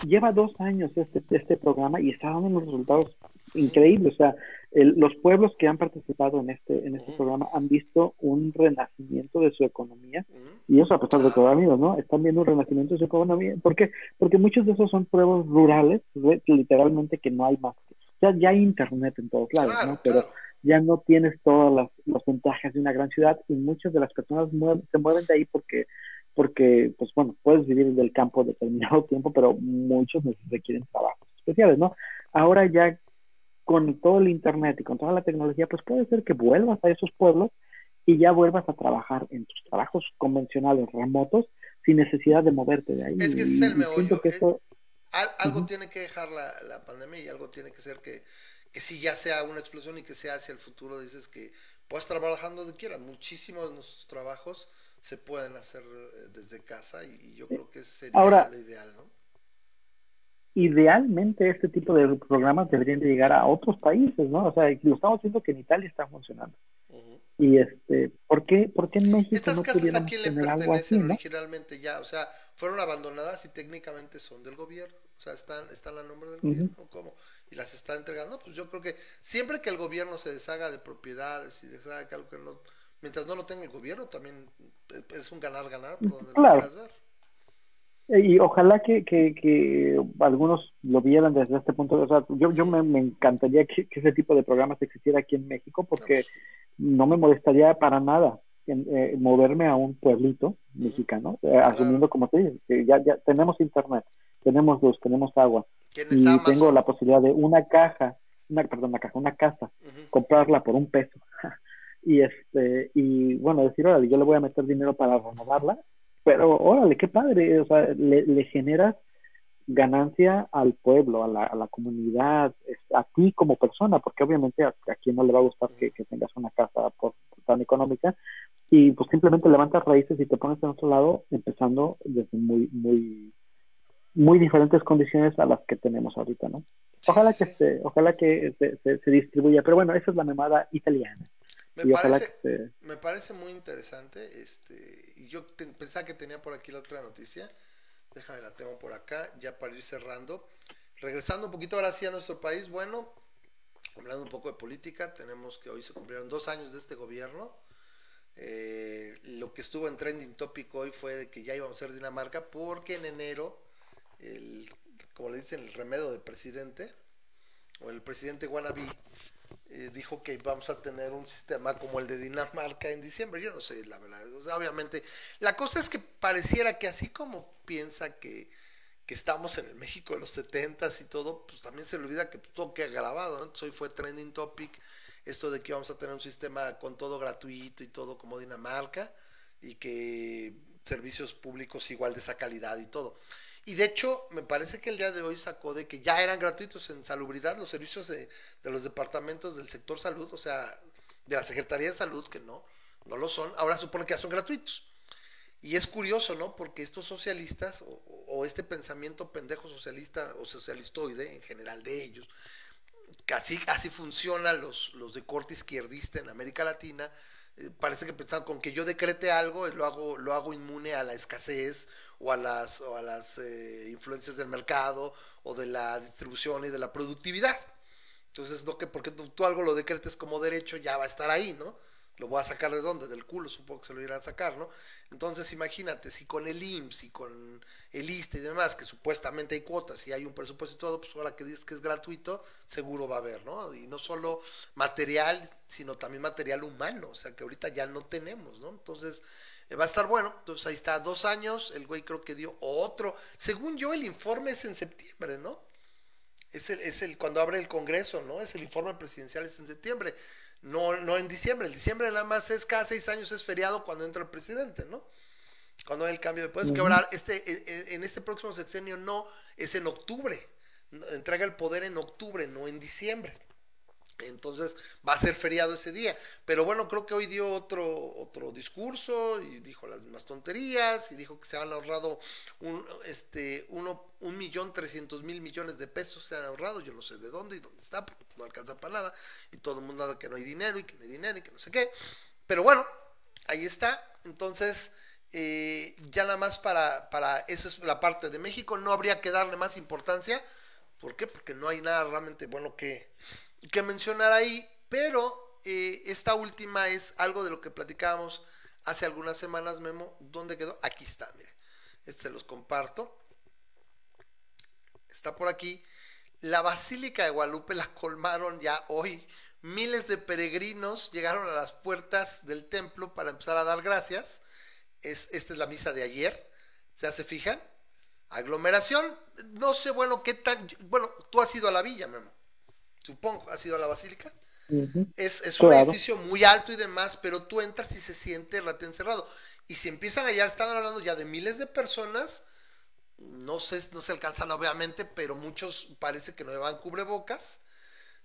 lleva dos años este, este programa y está dando unos resultados increíbles, o sea, los pueblos que han participado en este en este programa han visto un renacimiento de su economía. Y eso a pesar de todo amigos no están viendo un renacimiento de su economía. ¿por qué? porque muchos de esos son pueblos rurales literalmente que no hay más. O sea ya hay internet en todos lados ¿no? pero ya no tienes todas las, las ventajas de una gran ciudad y muchas de las personas se mueven de ahí porque porque pues bueno puedes vivir del campo determinado tiempo pero muchos requieren trabajos especiales no ahora ya con todo el Internet y con toda la tecnología, pues puede ser que vuelvas a esos pueblos y ya vuelvas a trabajar en tus trabajos convencionales remotos sin necesidad de moverte de ahí. Es que es el meollo. algo tiene que dejar la, pandemia y algo tiene que ser que, que si ya sea una explosión y que sea hacia el futuro, dices que puedes trabajando donde quieras. Muchísimos de nuestros trabajos se pueden hacer eh, desde casa y, yo creo que sería lo ideal, ¿no? idealmente este tipo de programas deberían de llegar a otros países, ¿no? O sea, lo estamos viendo que en Italia está funcionando. Y este, ¿por qué, ¿por qué en México Estas no casas a quién le pertenecen originalmente ya, o sea, fueron abandonadas y técnicamente son del gobierno, o sea, están, están a nombre del gobierno, ¿cómo? Y las está entregando, pues yo creo que siempre que el gobierno se deshaga de propiedades y deshaga que algo que no, mientras no lo tenga el gobierno, también es un ganar-ganar por donde lo quieras ver. Y ojalá que, que, algunos lo vieran desde este punto de vista. Yo, yo me, encantaría que, ese tipo de programas existiera aquí en México porque no me molestaría para nada eh, moverme a un pueblito mexicano, eh, asumiendo como te dije, que ya, ya tenemos internet, tenemos luz, tenemos agua. Y tengo la posibilidad de una caja, una, perdón, una caja, una casa, comprarla por un peso. y este y bueno, decir, órale, yo le voy a meter dinero para renovarla pero órale, qué padre, o sea, le, le generas ganancia al pueblo, a la, a la comunidad, a ti como persona, porque obviamente a, a, quien no le va a gustar que, tengas una casa por, tan económica, y pues simplemente levantas raíces y te pones en otro lado, empezando desde muy, muy, muy diferentes condiciones a las que tenemos ahorita, ¿no? Ojalá que se, ojalá que se, se, distribuya, pero bueno, esa es la memada italiana. Me, parece, me parece muy interesante, este, yo pensaba que tenía por aquí la otra noticia, déjame la tengo por acá, ya para ir cerrando. Regresando un poquito ahora sí a nuestro país, bueno, hablando un poco de política, tenemos que hoy se cumplieron dos años de este gobierno. Eh, lo que estuvo en trending topic hoy fue de que ya íbamos a ser Dinamarca, porque en enero, el, como le dicen, el remedio del presidente, o el presidente wannabe, eh, dijo que vamos a tener un sistema como el de Dinamarca en diciembre. Yo no sé, la verdad. obviamente, la cosa es que pareciera que así como piensa que, que estamos en el México de los 70 y todo, pues también se le olvida que todo queda grabado. Entonces hoy fue trending topic esto de que vamos a tener un sistema con todo gratuito y todo como Dinamarca y que servicios públicos igual de esa calidad y todo. Y de hecho, me parece que el día de hoy sacó de que ya eran gratuitos en salubridad los servicios de, los departamentos del sector salud, o sea, de la Secretaría de Salud, que no, no lo son, ahora supone que ya son gratuitos. Y es curioso, ¿no? Porque estos socialistas, o, este pensamiento pendejo socialista o socialistoide en general de ellos, casi así, funcionan los, los de corte izquierdista en América Latina, parece que pensaban con que yo decrete algo, lo hago, lo hago inmune a la escasez o a las, o a las eh, influencias del mercado o de la distribución y de la productividad. Entonces, no que porque tú, algo lo decretes como derecho, ya va a estar ahí, ¿no? Lo voy a sacar de dónde? Del culo, supongo que se lo irán a sacar, ¿no? Entonces, imagínate, si con el IMSS y con el ISTE y demás, que supuestamente hay cuotas y hay un presupuesto y todo, pues ahora que dices que es gratuito, seguro va a haber, ¿no? Y no solo material, sino también material humano, o sea, que ahorita ya no tenemos, ¿no? Entonces, eh, va a estar bueno. Entonces ahí está, dos años, el güey creo que dio otro. Según yo, el informe es en septiembre, ¿no? Es el, es el cuando abre el Congreso, ¿no? Es el informe presidencial, es en septiembre. No, no en diciembre. El diciembre nada más es cada seis años es feriado cuando entra el presidente, ¿no? Cuando hay el cambio de poder. quebrar este, e, e, en este próximo sexenio no, es en octubre. Entrega el poder en octubre, no en diciembre. Entonces va a ser feriado ese día. Pero bueno, creo que hoy dio otro, otro discurso y dijo las mismas tonterías y dijo que se han ahorrado un, este, uno, un millón trescientos mil millones de pesos se han ahorrado. Yo no sé de dónde y dónde está, porque no alcanza para nada. Y todo el mundo habla que no hay dinero y que no hay dinero y que no sé qué. Pero bueno, ahí está. Entonces, eh, ya nada más para, para eso es la parte de México. No habría que darle más importancia. ¿Por qué? Porque no hay nada realmente bueno que que mencionar ahí, pero eh, esta última es algo de lo que platicábamos hace algunas semanas, Memo. ¿Dónde quedó? Aquí está. Este se los comparto. Está por aquí. La Basílica de Guadalupe la colmaron ya hoy. Miles de peregrinos llegaron a las puertas del templo para empezar a dar gracias. Es, esta es la misa de ayer. ¿Se hace fijan? Aglomeración. No sé, bueno, qué tan. Bueno, tú has ido a la villa, Memo supongo, ha sido la basílica. Es, un edificio muy alto y demás, pero tú entras y se siente rate encerrado. Y si empiezan allá, estaban hablando ya de miles de personas, no sé, no se alcanzan obviamente, pero muchos parece que no llevan cubrebocas.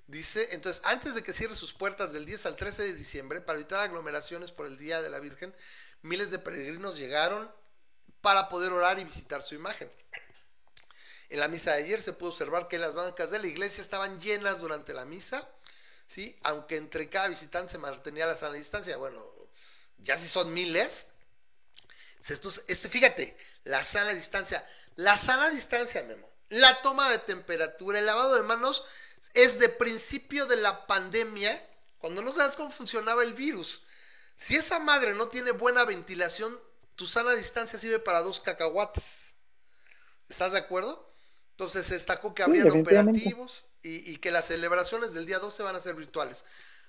Dice, entonces, antes de que cierre sus puertas del 10 al 13 de diciembre, para evitar aglomeraciones por el Día de la Virgen, miles de peregrinos llegaron para poder orar y visitar su imagen. En la misa de ayer se pudo observar que las bancas de la iglesia estaban llenas durante la misa, ¿sí? Aunque entre cada visitante se mantenía la sana distancia. Bueno, ya si son miles. este, fíjate, la sana distancia. La sana distancia, Memo. La toma de temperatura, el lavado de manos es de principio de la pandemia, cuando no sabes cómo funcionaba el virus. Si esa madre no tiene buena ventilación, tu sana distancia sirve para dos cacahuates. ¿Estás de acuerdo? Entonces se destacó que habrían operativos y, que las celebraciones del día 12 van a ser virtuales.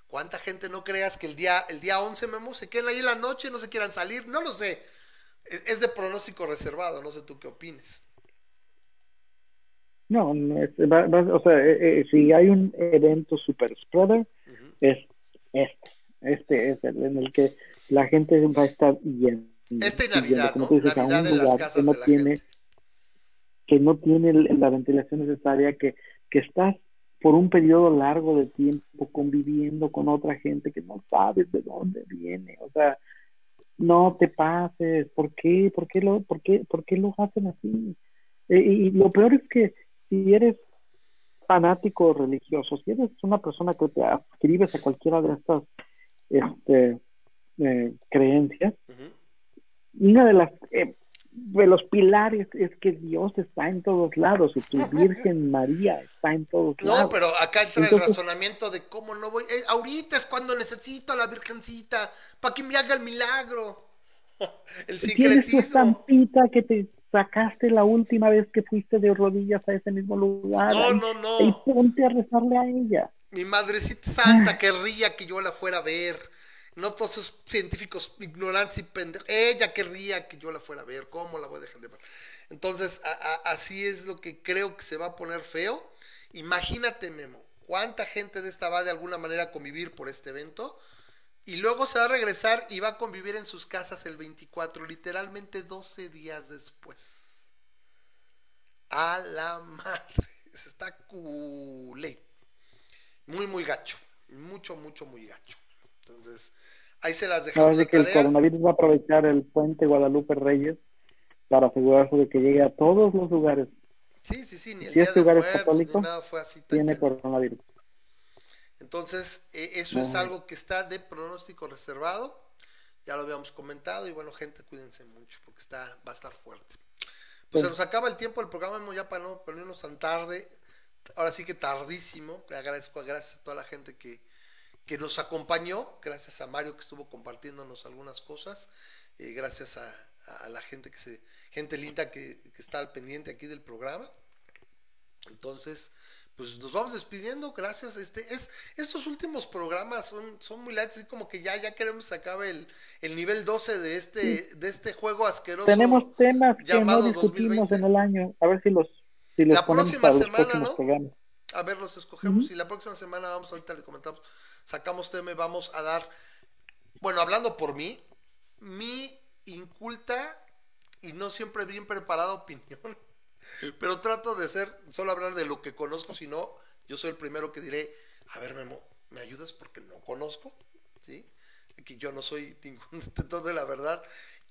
¿Cuánta gente no creas que el día, el día 11, Memo, se queden ahí en la noche, no se quieran salir? No lo sé. Es, de pronóstico reservado, no sé tú qué opines. No, o sea, eh, eh, si hay un evento super spreader, es este. Este es el en el que la gente va a estar bien. Este Navidad, ¿no? Navidad en las casas que no de la tiene, gente. Que no tiene la ventilación necesaria, que, que estás por un periodo largo de tiempo conviviendo con otra gente que no sabes de dónde viene. O sea, no te pases. ¿Por qué? ¿Por qué lo, por qué, por qué lo hacen así? Eh, y lo peor es que si eres fanático religioso, si eres una persona que te adscribes a cualquiera de estas este, eh, creencias, una de las eh, de los pilares es que Dios está en todos lados y tu Virgen María está en todos lados. No, pero acá entra el razonamiento de cómo no voy. Eh, ahorita es cuando necesito a la Virgencita para que me haga el milagro. el secretismo. Tienes tu estampita que te sacaste la última vez que fuiste de rodillas a ese mismo lugar. No, no, no. Y ponte a rezarle a ella. Mi madrecita santa querría que yo la fuera a ver. No todos esos científicos ignorantes y pendejos. Ella querría que yo la fuera a ver. ¿Cómo la voy a dejar de ver? Entonces, así es lo que creo que se va a poner feo. Imagínate, Memo, cuánta gente de esta va de alguna manera a convivir por este evento. Y luego se va a regresar y va a convivir en sus casas el 24, literalmente 12 días después. A la madre. Se está culé muy, muy gacho. Mucho, mucho, muy gacho. Entonces, ahí se las dejamos. de que el coronavirus va a aprovechar el puente Guadalupe Reyes para asegurarse de que llegue a todos los lugares. Sí, sí, sí, ni el si este lugar es católico, tiene coronavirus. Entonces, e, eso es algo que está de pronóstico reservado. Ya lo habíamos comentado y bueno, gente, cuídense mucho porque está va a estar fuerte. Pues se nos acaba el tiempo del programa, ya para no ponernos tan tarde ahora sí que tardísimo. Le agradezco gracias a toda la gente que, que nos acompañó, gracias a Mario que estuvo compartiéndonos algunas cosas, eh, gracias a, la gente que se, gente linda que, está al pendiente aquí del programa. Entonces, pues nos vamos despidiendo, gracias. Este, es, estos últimos programas son, son muy light, así como que ya, ya queremos acabar el, el nivel 12 de este, de este juego asqueroso. Tenemos temas que no discutimos en el año, a ver si los la próxima semana, ¿no? A ver, los escogemos y la próxima semana vamos, ahorita le comentamos, sacamos tema y vamos a dar, bueno, hablando por mí, mi inculta y no siempre bien preparada opinión, pero trato de ser, solo hablar de lo que conozco, si no, yo soy el primero que diré, a ver, Memo, ¿me ayudas porque no conozco? ¿Sí? Que yo no soy ningún detector de la verdad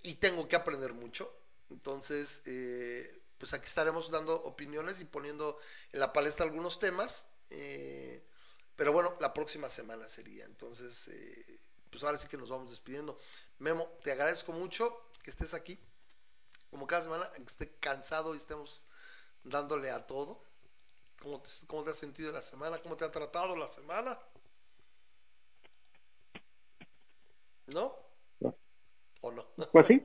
y tengo que aprender mucho. Entonces, eh, pues aquí estaremos dando opiniones y poniendo en la palestra algunos temas. Eh, pero bueno, la próxima semana sería. Entonces, eh, pues ahora sí que nos vamos despidiendo. Memo, te agradezco mucho que estés aquí. Como cada semana, que esté cansado y estemos dándole a todo. ¿Cómo te, cómo te has sentido la semana? ¿Cómo te ha tratado la semana? ¿No? ¿O no? Pues sí.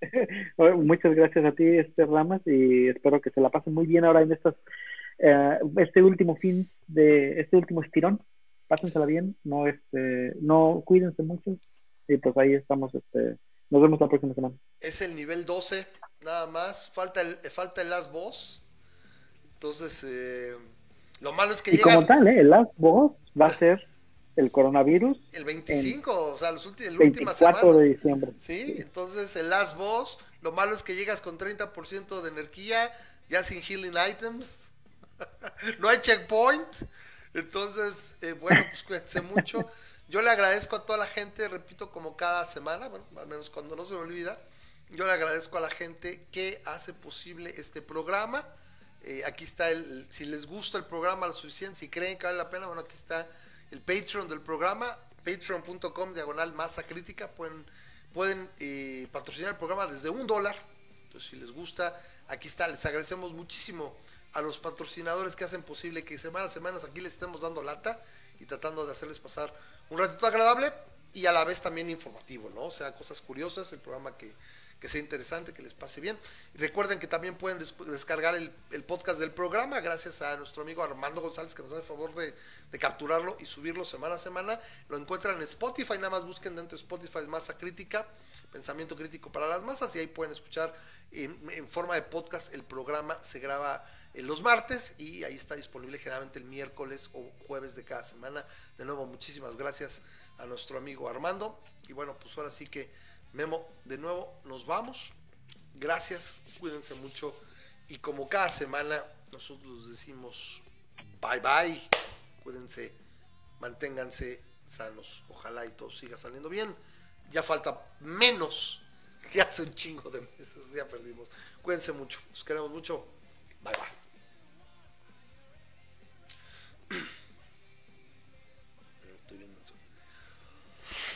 Muchas gracias a ti, este Ramas, y espero que se la pasen muy bien ahora en estas, eh, este último fin de este último estirón. Pásensela bien, no este, no cuídense mucho y pues ahí estamos, este, nos vemos la próxima semana. Es el nivel 12, nada más, falta el, falta el last boss. Entonces, eh, lo malo es que y como tal, ¿eh? el last boss va a ser el coronavirus. El 25, o sea, los últimos, la última semana. de diciembre. Sí, entonces el last boss, lo malo es que llegas con 30% de energía, ya sin healing items, no hay checkpoint, entonces, eh, bueno, pues cuídense mucho. Yo le agradezco a toda la gente, repito, como cada semana, bueno, al menos cuando no se me olvida, yo le agradezco a la gente que hace posible este programa. Eh, aquí está el, si les gusta el programa lo suficiente, si creen que vale la pena, bueno, aquí está el Patreon del programa, patreon.com diagonal masa crítica, pueden, eh, patrocinar el programa desde un dólar, entonces si les gusta, aquí está, les agradecemos muchísimo a los patrocinadores que hacen posible que semana a semana aquí les estemos dando lata y tratando de hacerles pasar un ratito agradable y a la vez también informativo, ¿no? O sea, cosas curiosas, el programa que, que sea interesante, que les pase bien. Recuerden que también pueden descargar el, podcast del programa gracias a nuestro amigo Armando González que nos da el favor de, capturarlo y subirlo semana a semana. Lo encuentran en Spotify, nada más busquen dentro de Spotify Masa Crítica, Pensamiento Crítico para las Masas y ahí pueden escuchar en, forma de podcast el programa. Se graba en los martes y ahí está disponible generalmente el miércoles o jueves de cada semana. De nuevo, muchísimas gracias a nuestro amigo Armando. Y bueno, pues ahora sí que Memo, de nuevo nos vamos. Gracias, cuídense mucho. Y como cada semana, nosotros decimos bye bye. Cuídense, manténganse sanos. Ojalá y todo siga saliendo bien. Ya falta menos que hace un chingo de meses. Ya perdimos. Cuídense mucho. Nos queremos mucho. Bye bye.